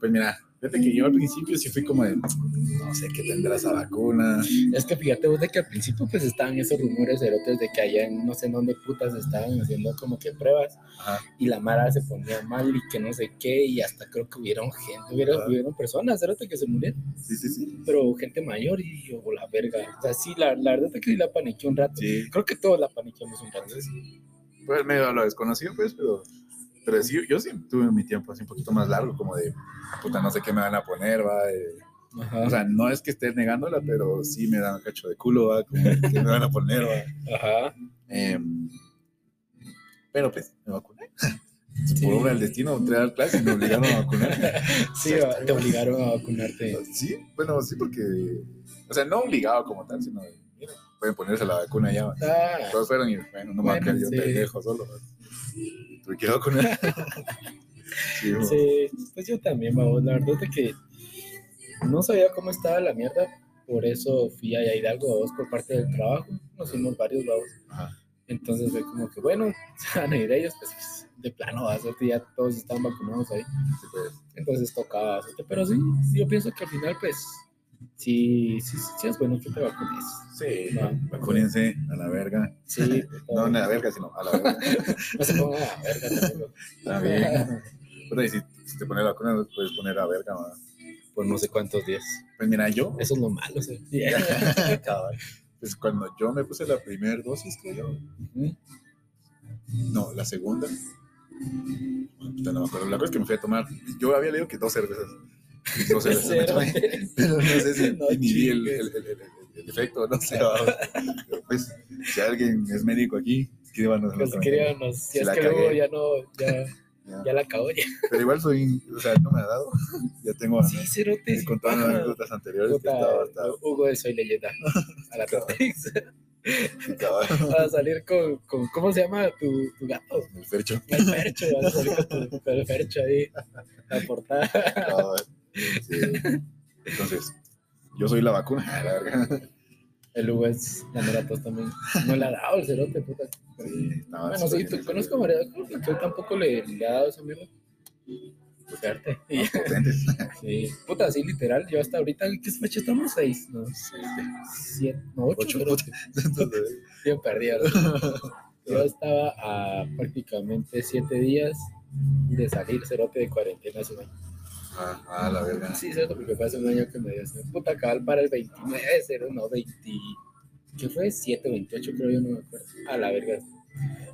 Pues mira, fíjate que yo al principio sí fui como de, no sé qué tendrá esa vacuna. Es que fíjate vos de que al principio pues estaban esos rumores erotes de que allá en no sé en dónde putas estaban haciendo como que pruebas Ajá. y la mara se ponía mal y que no sé qué y hasta creo que hubieron gente, hubieron, hubieron personas erotes que se murieron, Sí, sí, sí. pero gente mayor y yo, la verga. O sea, sí, la, la verdad es que sí la paniqué un rato. Sí. Creo que todos la paniqueamos un rato. Entonces, pues medio a lo desconocido, pues, pero, pero sí, yo sí tuve mi tiempo así un poquito más largo, como de, puta, no sé qué me van a poner, va. eh. O sea, no es que esté negándola, pero sí me dan un cacho de culo, va, como que me van a poner, va. Ajá. Em, pero pues, me vacuné. Sí. Por obra del destino, entré a dar clases y me obligaron a vacunar. Sí, te obligaron a vacunarte. Sí, bueno, sí, porque, o sea, no obligado como tal, sino, de, mira, pueden ponerse la vacuna ya. Ah, Todos fueron y, bueno, no me va a Bueno, quedar yo sí. pendejo solo. va. Tuve que vacunar. sí. Sí, pues yo también, vamos. La verdad es que no sabía cómo estaba la mierda, por eso fui allá a Hidalgo, vamos, por parte del trabajo. Nos fuimos varios, vamos. Ajá. Entonces fue como que, bueno, se van a ir ellos, pues de plano, va a ser que ya todos están vacunados ahí. Sí, pues. Entonces tocaba hacerte, pero sí, yo pienso que al final, pues, sí, sí, sí es bueno que te vacunes. Sí, Va. vacúnense a la verga. Sí, No a la verga, sino a la verga. no se pongan a verga tampoco. Está bien. Puta, y si, si te pones la vacuna, puedes poner a verga. va. Por no sé cuántos días. Pues mira, yo, Eso es lo malo, pues cuando yo me puse la primera dosis, creo. No, la segunda. Puta, no me acuerdo. La cosa es que me fui a tomar. Yo había leído que dos cervezas. Cero. tomé. Pero no sé si No inhibí el, el, el, el- efecto, no sé. pues, si alguien es médico aquí, escríbanos. Que los si es que luego cagué. ya no, ya, Ya. ya la acabó ya. Pero igual soy, o sea, no me ha dado. Ya tengo Sí, cerote. he contado Ajá. anécdotas anteriores que Puta, estaba, estaba, Hugo de Soy Leyenda. A la. Tortex. sí, cabal. Vas a salir con, con, ¿cómo se llama tu, tu gato? El fercho. El Fercho. Vas a salir con, tu, con el Fercho ahí. La portada. Cabal. Sí. Entonces, yo soy la vacuna. la verga. El Hugo es la Moratos también. No le ha dado el cerote, puta. Sí, estaba Bueno, sí, súper tú conozco a María él tampoco le, le ha dado esa mierda. Fuerte. Sí. Puta, sí, literal. Yo hasta ahorita, ¿qué fecha estamos? Seis, ¿no? Siete, no, ocho. Ocho, pero Yo perdí. Yo estaba a prácticamente siete días de salir cerote de cuarentena hace un año. Ah, ah, la verga. Sí, cierto, porque fue hace un año que me dio puta cabal para el 29, cero, no, 20. ¿Qué fue? 7, 28, creo yo, no me acuerdo. A la verga.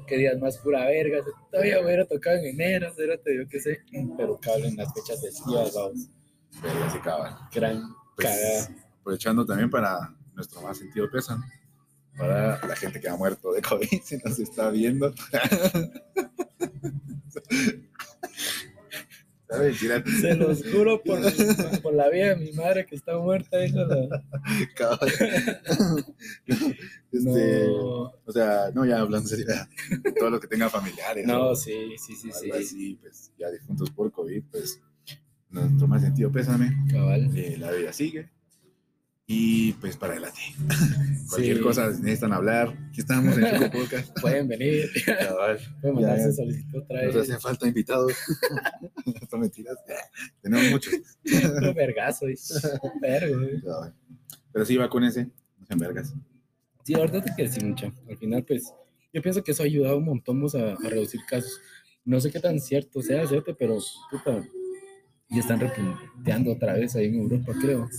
qué días más pura verga. Todavía hubiera tocado en enero, te yo qué sé. Pero cabrón, en las fechas festivas, vamos. Pero así cabal. Gran Pues, cagada. aprovechando también para nuestro más sentido pésame. Para la gente que ha muerto de COVID, si nos está viendo. Se los juro por, por la vida de mi madre que está muerta, hijo de la-. Este, No, O sea, no, ya hablando serio, todo lo que tenga familiares. no, o sí, sí, sí, sí. así, pues ya difuntos por COVID, pues nuestro más sentido pésame. Cabal. eh, la vida sigue. Y pues para adelante. Cualquier Sí. cosa necesitan hablar. Aquí estamos en Chico Podcast. Pueden venir, Cabal. pueden mandarse solicitud otra Nos vez. hacen falta invitados. Son mentiras. Tenemos muchos. Un vergazo, y- vergo. Pero sí, vacúnense. No sean vergas. Sí, ahorita te que sí, mucha. Al final, pues, yo pienso que eso ha ayudado un montón a, a reducir casos. No sé qué tan cierto sea, ¿cierto? Pero, puta, ya están repunteando otra vez ahí en Europa, creo.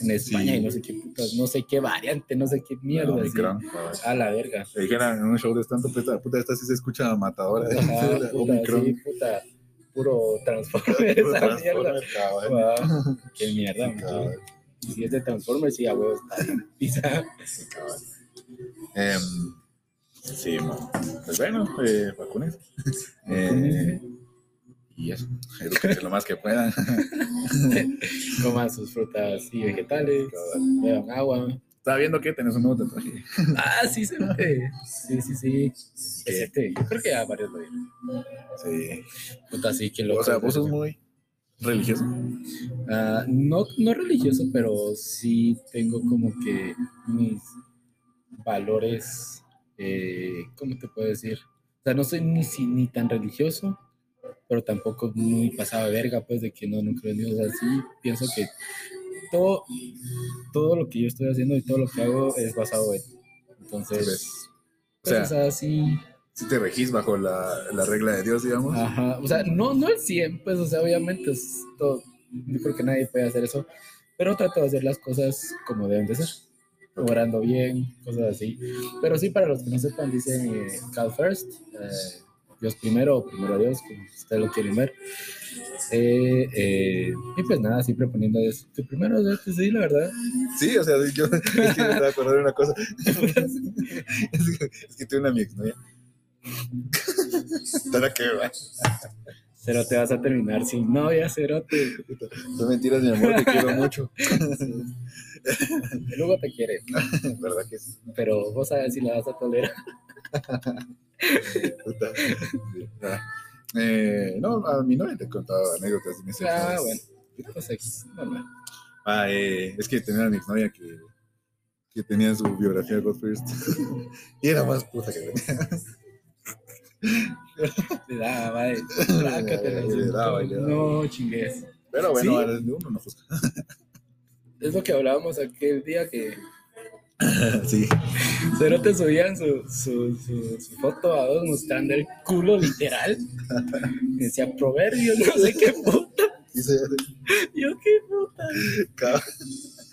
En España Sí. y no sé qué putas, no sé qué variante, no sé qué mierda. No, sí. Omicron. A la verga. Se dijera en un show de tanto, pues, la puta, esta sí se escucha matadora. Ajá, puta, Omicron. sí, puta, puro transformer Puro esa mierda. Guau, qué mierda. Cabal. Si es de Transformers, sí, a huevo está bien. Pisa. Sí, cabal. Em, sí, pues bueno, eh, vacunes. Eh, y eso, edúquense lo más que puedan. Coman sus frutas y vegetales, beban agua. Estaba viendo que tenés un nuevo tatuaje. Ah, sí, se ve. Sí, sí, sí. Este, yo creo que a varios lo vieron. Sí. Puta, sí, que lo. O sea, vos sos muy religioso. Ah, no, no religioso, pero sí tengo como que mis valores. Eh, ¿Cómo te puedo decir? O sea, no soy ni, si- ni tan religioso, pero tampoco muy pasado de verga, pues, de que no, creo en Dios. O sea, sí pienso que todo, todo lo que yo estoy haciendo y todo lo que hago es basado en. Entonces, pues, O sea, sí. Si te regís bajo la, la regla de Dios, digamos. Ajá, o sea, no, no el 100, pues, o sea, obviamente es todo, yo creo que nadie puede hacer eso, pero trato de hacer las cosas como deben de ser, orando bien, cosas así. Pero sí, para los que no sepan, dicen eh, God first, eh, Dios primero, primero Dios, como ustedes lo quieren ver. Eh, eh, y pues nada, siempre poniendo a Dios de primero, sí, la verdad. Sí, o sea, yo es que me estaba acordando de una cosa. es, que, es tuve una mi exnovia. Para que va. Cero te vas a terminar sin novia, cero te... Son mentiras, mi amor, te quiero mucho. Luego te quiere, ¿Verdad que sí? pero vos sabes si la vas a tolerar. Puta. Eh, no, a mi novia te contaba anécdotas de mis Ah, bueno, pues normal. Ah, eh, es que tenía una exnovia que, que tenía su biografía de God First. y era más puta que tenía. Le daba, eh, trácatela, Le daba le daba. No chingues. Pero bueno, ¿Sí? uno no juzga. Es lo que hablábamos aquel día que sí. Cero te subían su, su, su, su foto a dos mostrando el culo literal. Decía proverbio, no sé qué puta. Dice, Yo qué puta. "Ca-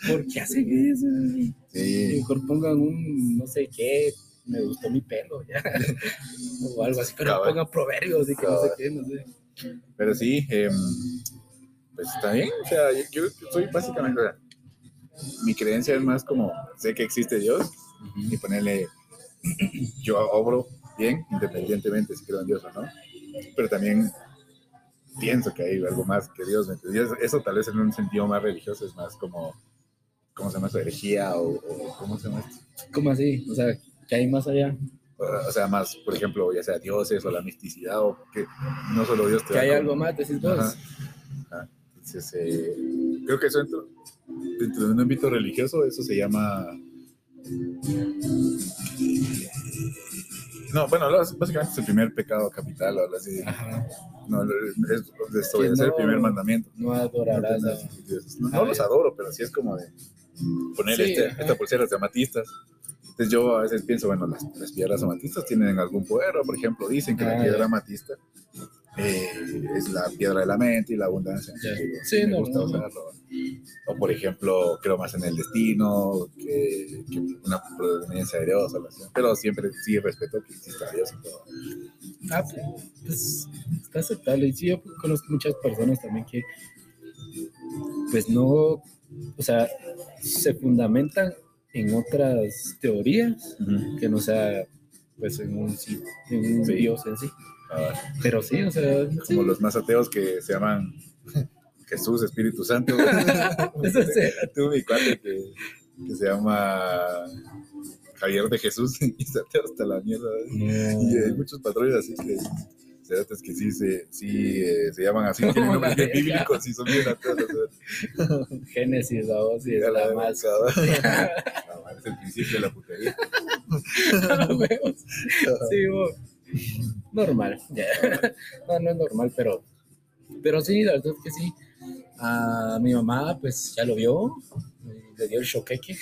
¿Por qué hacen eso? güey? sí. Mejor pongan un no sé qué. Me gustó mi pelo, ya. O algo así, pero Cabal. pongan proverbios y que no sé qué, no sé. Pero sí, em, pues está bien. O sea, yo, yo soy básicamente. sea, mi creencia es más como sé que existe Dios y ponerle. Yo obro bien, independientemente si creo en Dios o no. Pero también pienso que hay algo más que Dios. ¿me eso tal vez en un sentido más religioso es más como. ¿Cómo se llama eso? Herejía o, o ¿cómo se llama esto? ¿Cómo así? O sea, ¿qué hay más allá? O sea, más, por ejemplo, ya sea dioses o la misticidad o que no solo Dios te ¿Que hay como- algo más? Decís vos. Ajá. Ajá. Entonces, eh, creo que eso dentro, dentro de un ámbito religioso, eso se llama... No, bueno, básicamente es el primer pecado capital o algo así. Ajá. No, es desobedecer no- el primer mandamiento. No adorarás a... No, no los adoro, pero sí es como de poner Sí, este, esta pulsera de amatistas. Entonces yo a veces pienso, bueno, las, las piedras amatistas tienen algún poder, o por ejemplo, dicen que Ah, la piedra amatista eh, es la piedra de la mente y la abundancia. Digo, Sí, me no, gusta no, no. O por ejemplo, creo más en el destino que, que una proveniencia de Dios, o algo así. pero siempre sí respeto que exista Dios y todo. Ah, pues está aceptable. Sí, yo conozco muchas personas también que, pues no, o sea, se fundamentan en otras teorías que no sea, pues en un, sí- en un Sí. Dios en sí. Ah, Pero sí, o sea, sí, como los más ateos que se llaman Jesús, Espíritu Santo. eso sí. Tuve mi cuate que, que se llama Javier de Jesús y se ateo hasta la mierda. Y hay muchos patrones así que, cerotes que sí, se, sí eh, se llaman así, tienen nombres bien bíblicos, sí son bien sea, Génesis, la voz y es la la- más. No, es el principio de la putería. Sí, bo. normal. No, no es normal, pero, pero sí, la verdad es que sí. A mi mamá, pues ya lo vio, y le dio el choqueque,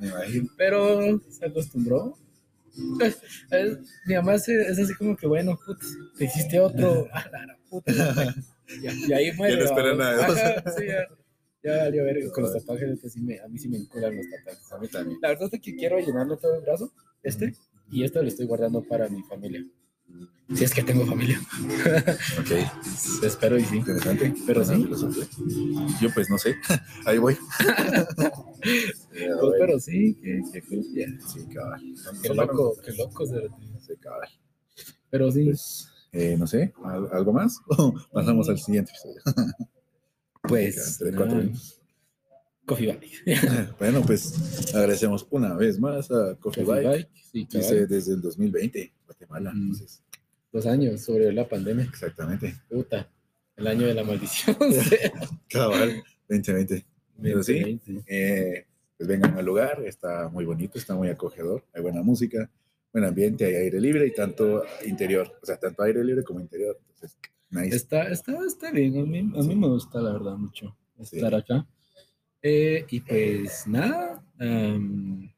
Me imagino. pero se acostumbró. Mi mamá es, es así como que, bueno, putz, te hiciste otro, a la gran puta. ya- Y ahí muere. no espera babos. nada. Ajá, sí, ya, ya valió verga con los tatuajes, este sí me- a mí sí me enculan los tatuajes. A mí también. La verdad es que quiero llenarle todo el brazo, este, y esto lo estoy guardando para mi familia. Si es que tengo familia. Ok, Espero y sí. interesante. Pero sí. Yo pues no sé, ahí voy. Pues, pero sí, qué, qué. Sí, cabal. Loco, qué loco. ser- Sí, cabal. Pero sí, Pues, eh, no sé, ¿al- ¿algo más? O pasamos al siguiente episodio. pues, cuatro minutos. Coffee Valley. Bueno, pues agradecemos una vez más a Coffee Coffee Bike. Bike, sí, Dice cabal. desde el 2020, Guatemala. Mm. Entonces, Dos años sobre la pandemia. exactamente. Puta, el año de la maldición. Cabal, 2020. Pero sí. 2020. Eh, pues vengan al lugar, está muy bonito, está muy acogedor, hay buena música, buen ambiente, hay aire libre y tanto interior, o sea, tanto aire libre como interior. Entonces, nice. Está, está, está bien, a mí, a mí me gusta la verdad mucho estar acá. Eh, y pues nada, am,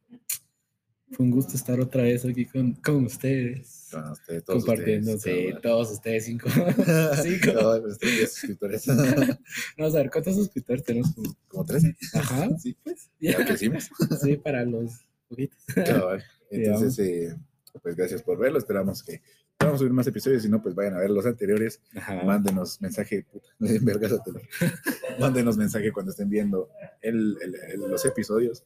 fue un gusto estar otra vez aquí con, con ustedes, Con ustedes, todos compartiendo, ustedes, sí, todos ustedes cinco. cinco. Nuestros 10 suscriptores. Vamos a ver, ¿cuántos suscriptores tenemos? Como- como 13. Ajá, Sí, pues, ya ya, crecimos. sí, para los poquitos. Cabal. Entonces, eh, pues gracias por verlo. Esperamos que vamos a subir más episodios. Si no, pues vayan a ver los anteriores. Ajá. Mándenos mensaje. Puta, a. Mándenos mensaje cuando estén viendo el- el- el- los episodios.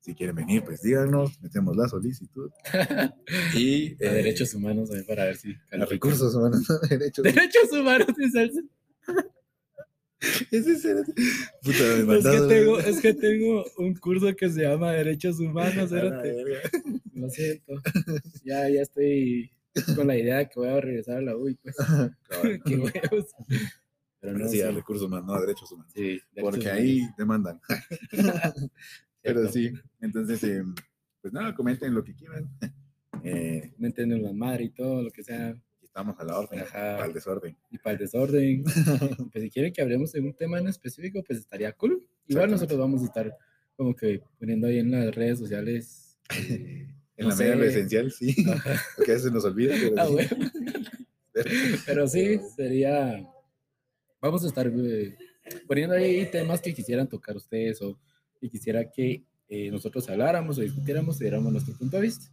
Si quieren venir, pues díganos. Metemos la solicitud. Y A eh, derechos humanos, también para ver si. a recursos humanos. derechos. Derechos humanos, sí, salsa. Ese es el- Puta, me Es que, tengo, es que tengo un curso que se llama Derechos Humanos. Lo siento. Ya, ya estoy con la idea de que voy a regresar a la UI, pues. Cabal. Qué huevos. Pero no, sí, sí. a recursos humanos, no a derechos humanos. Sí, derechos Porque humanos. ahí demandan. Pero sí, entonces, eh, pues nada, comenten lo que quieran. Eh, No entienden la madre y todo, lo que sea. Estamos a la orden, Ajá. para el desorden. Y para el desorden. pues si quieren que hablemos de un tema en específico, pues estaría cool. Igual nosotros vamos a estar como que poniendo ahí en las redes sociales. eh, En no la medida de lo sé. esencial, sí, Ajá. porque a veces nos olvida. Pero Ah, sí. bueno. Pero sí, sería. Vamos a estar eh, poniendo ahí temas que quisieran tocar ustedes o que quisiera que eh, nosotros habláramos o discutiéramos y diéramos nuestro punto de vista.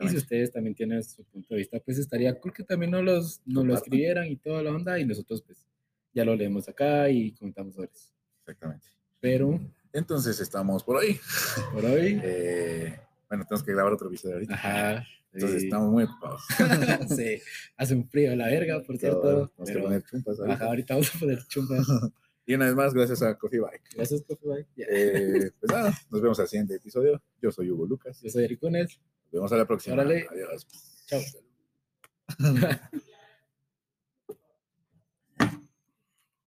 Y si ustedes también tienen su punto de vista, pues estaría cool que también nos, los, nos lo escribieran y toda la onda y nosotros pues ya lo leemos acá y comentamos sobre eso. Exactamente. Pero Entonces estamos por hoy. por hoy, Eh, bueno, tenemos que grabar otro episodio ahorita. ajá. Entonces sí. estamos muy ocupados. sí, hace un frío a la verga, por cierto. Que pero- poner chumpas ahorita. ajá, ahorita vamos a poner chumpas. Y una vez más, gracias a Coffee Bike. Gracias, Coffee Bike. Eh, pues nada, nos vemos al siguiente episodio. Yo soy Hugo Lucas. Yo soy Eric Unes. Vemos a la próxima. Órale. Adiós. Chao.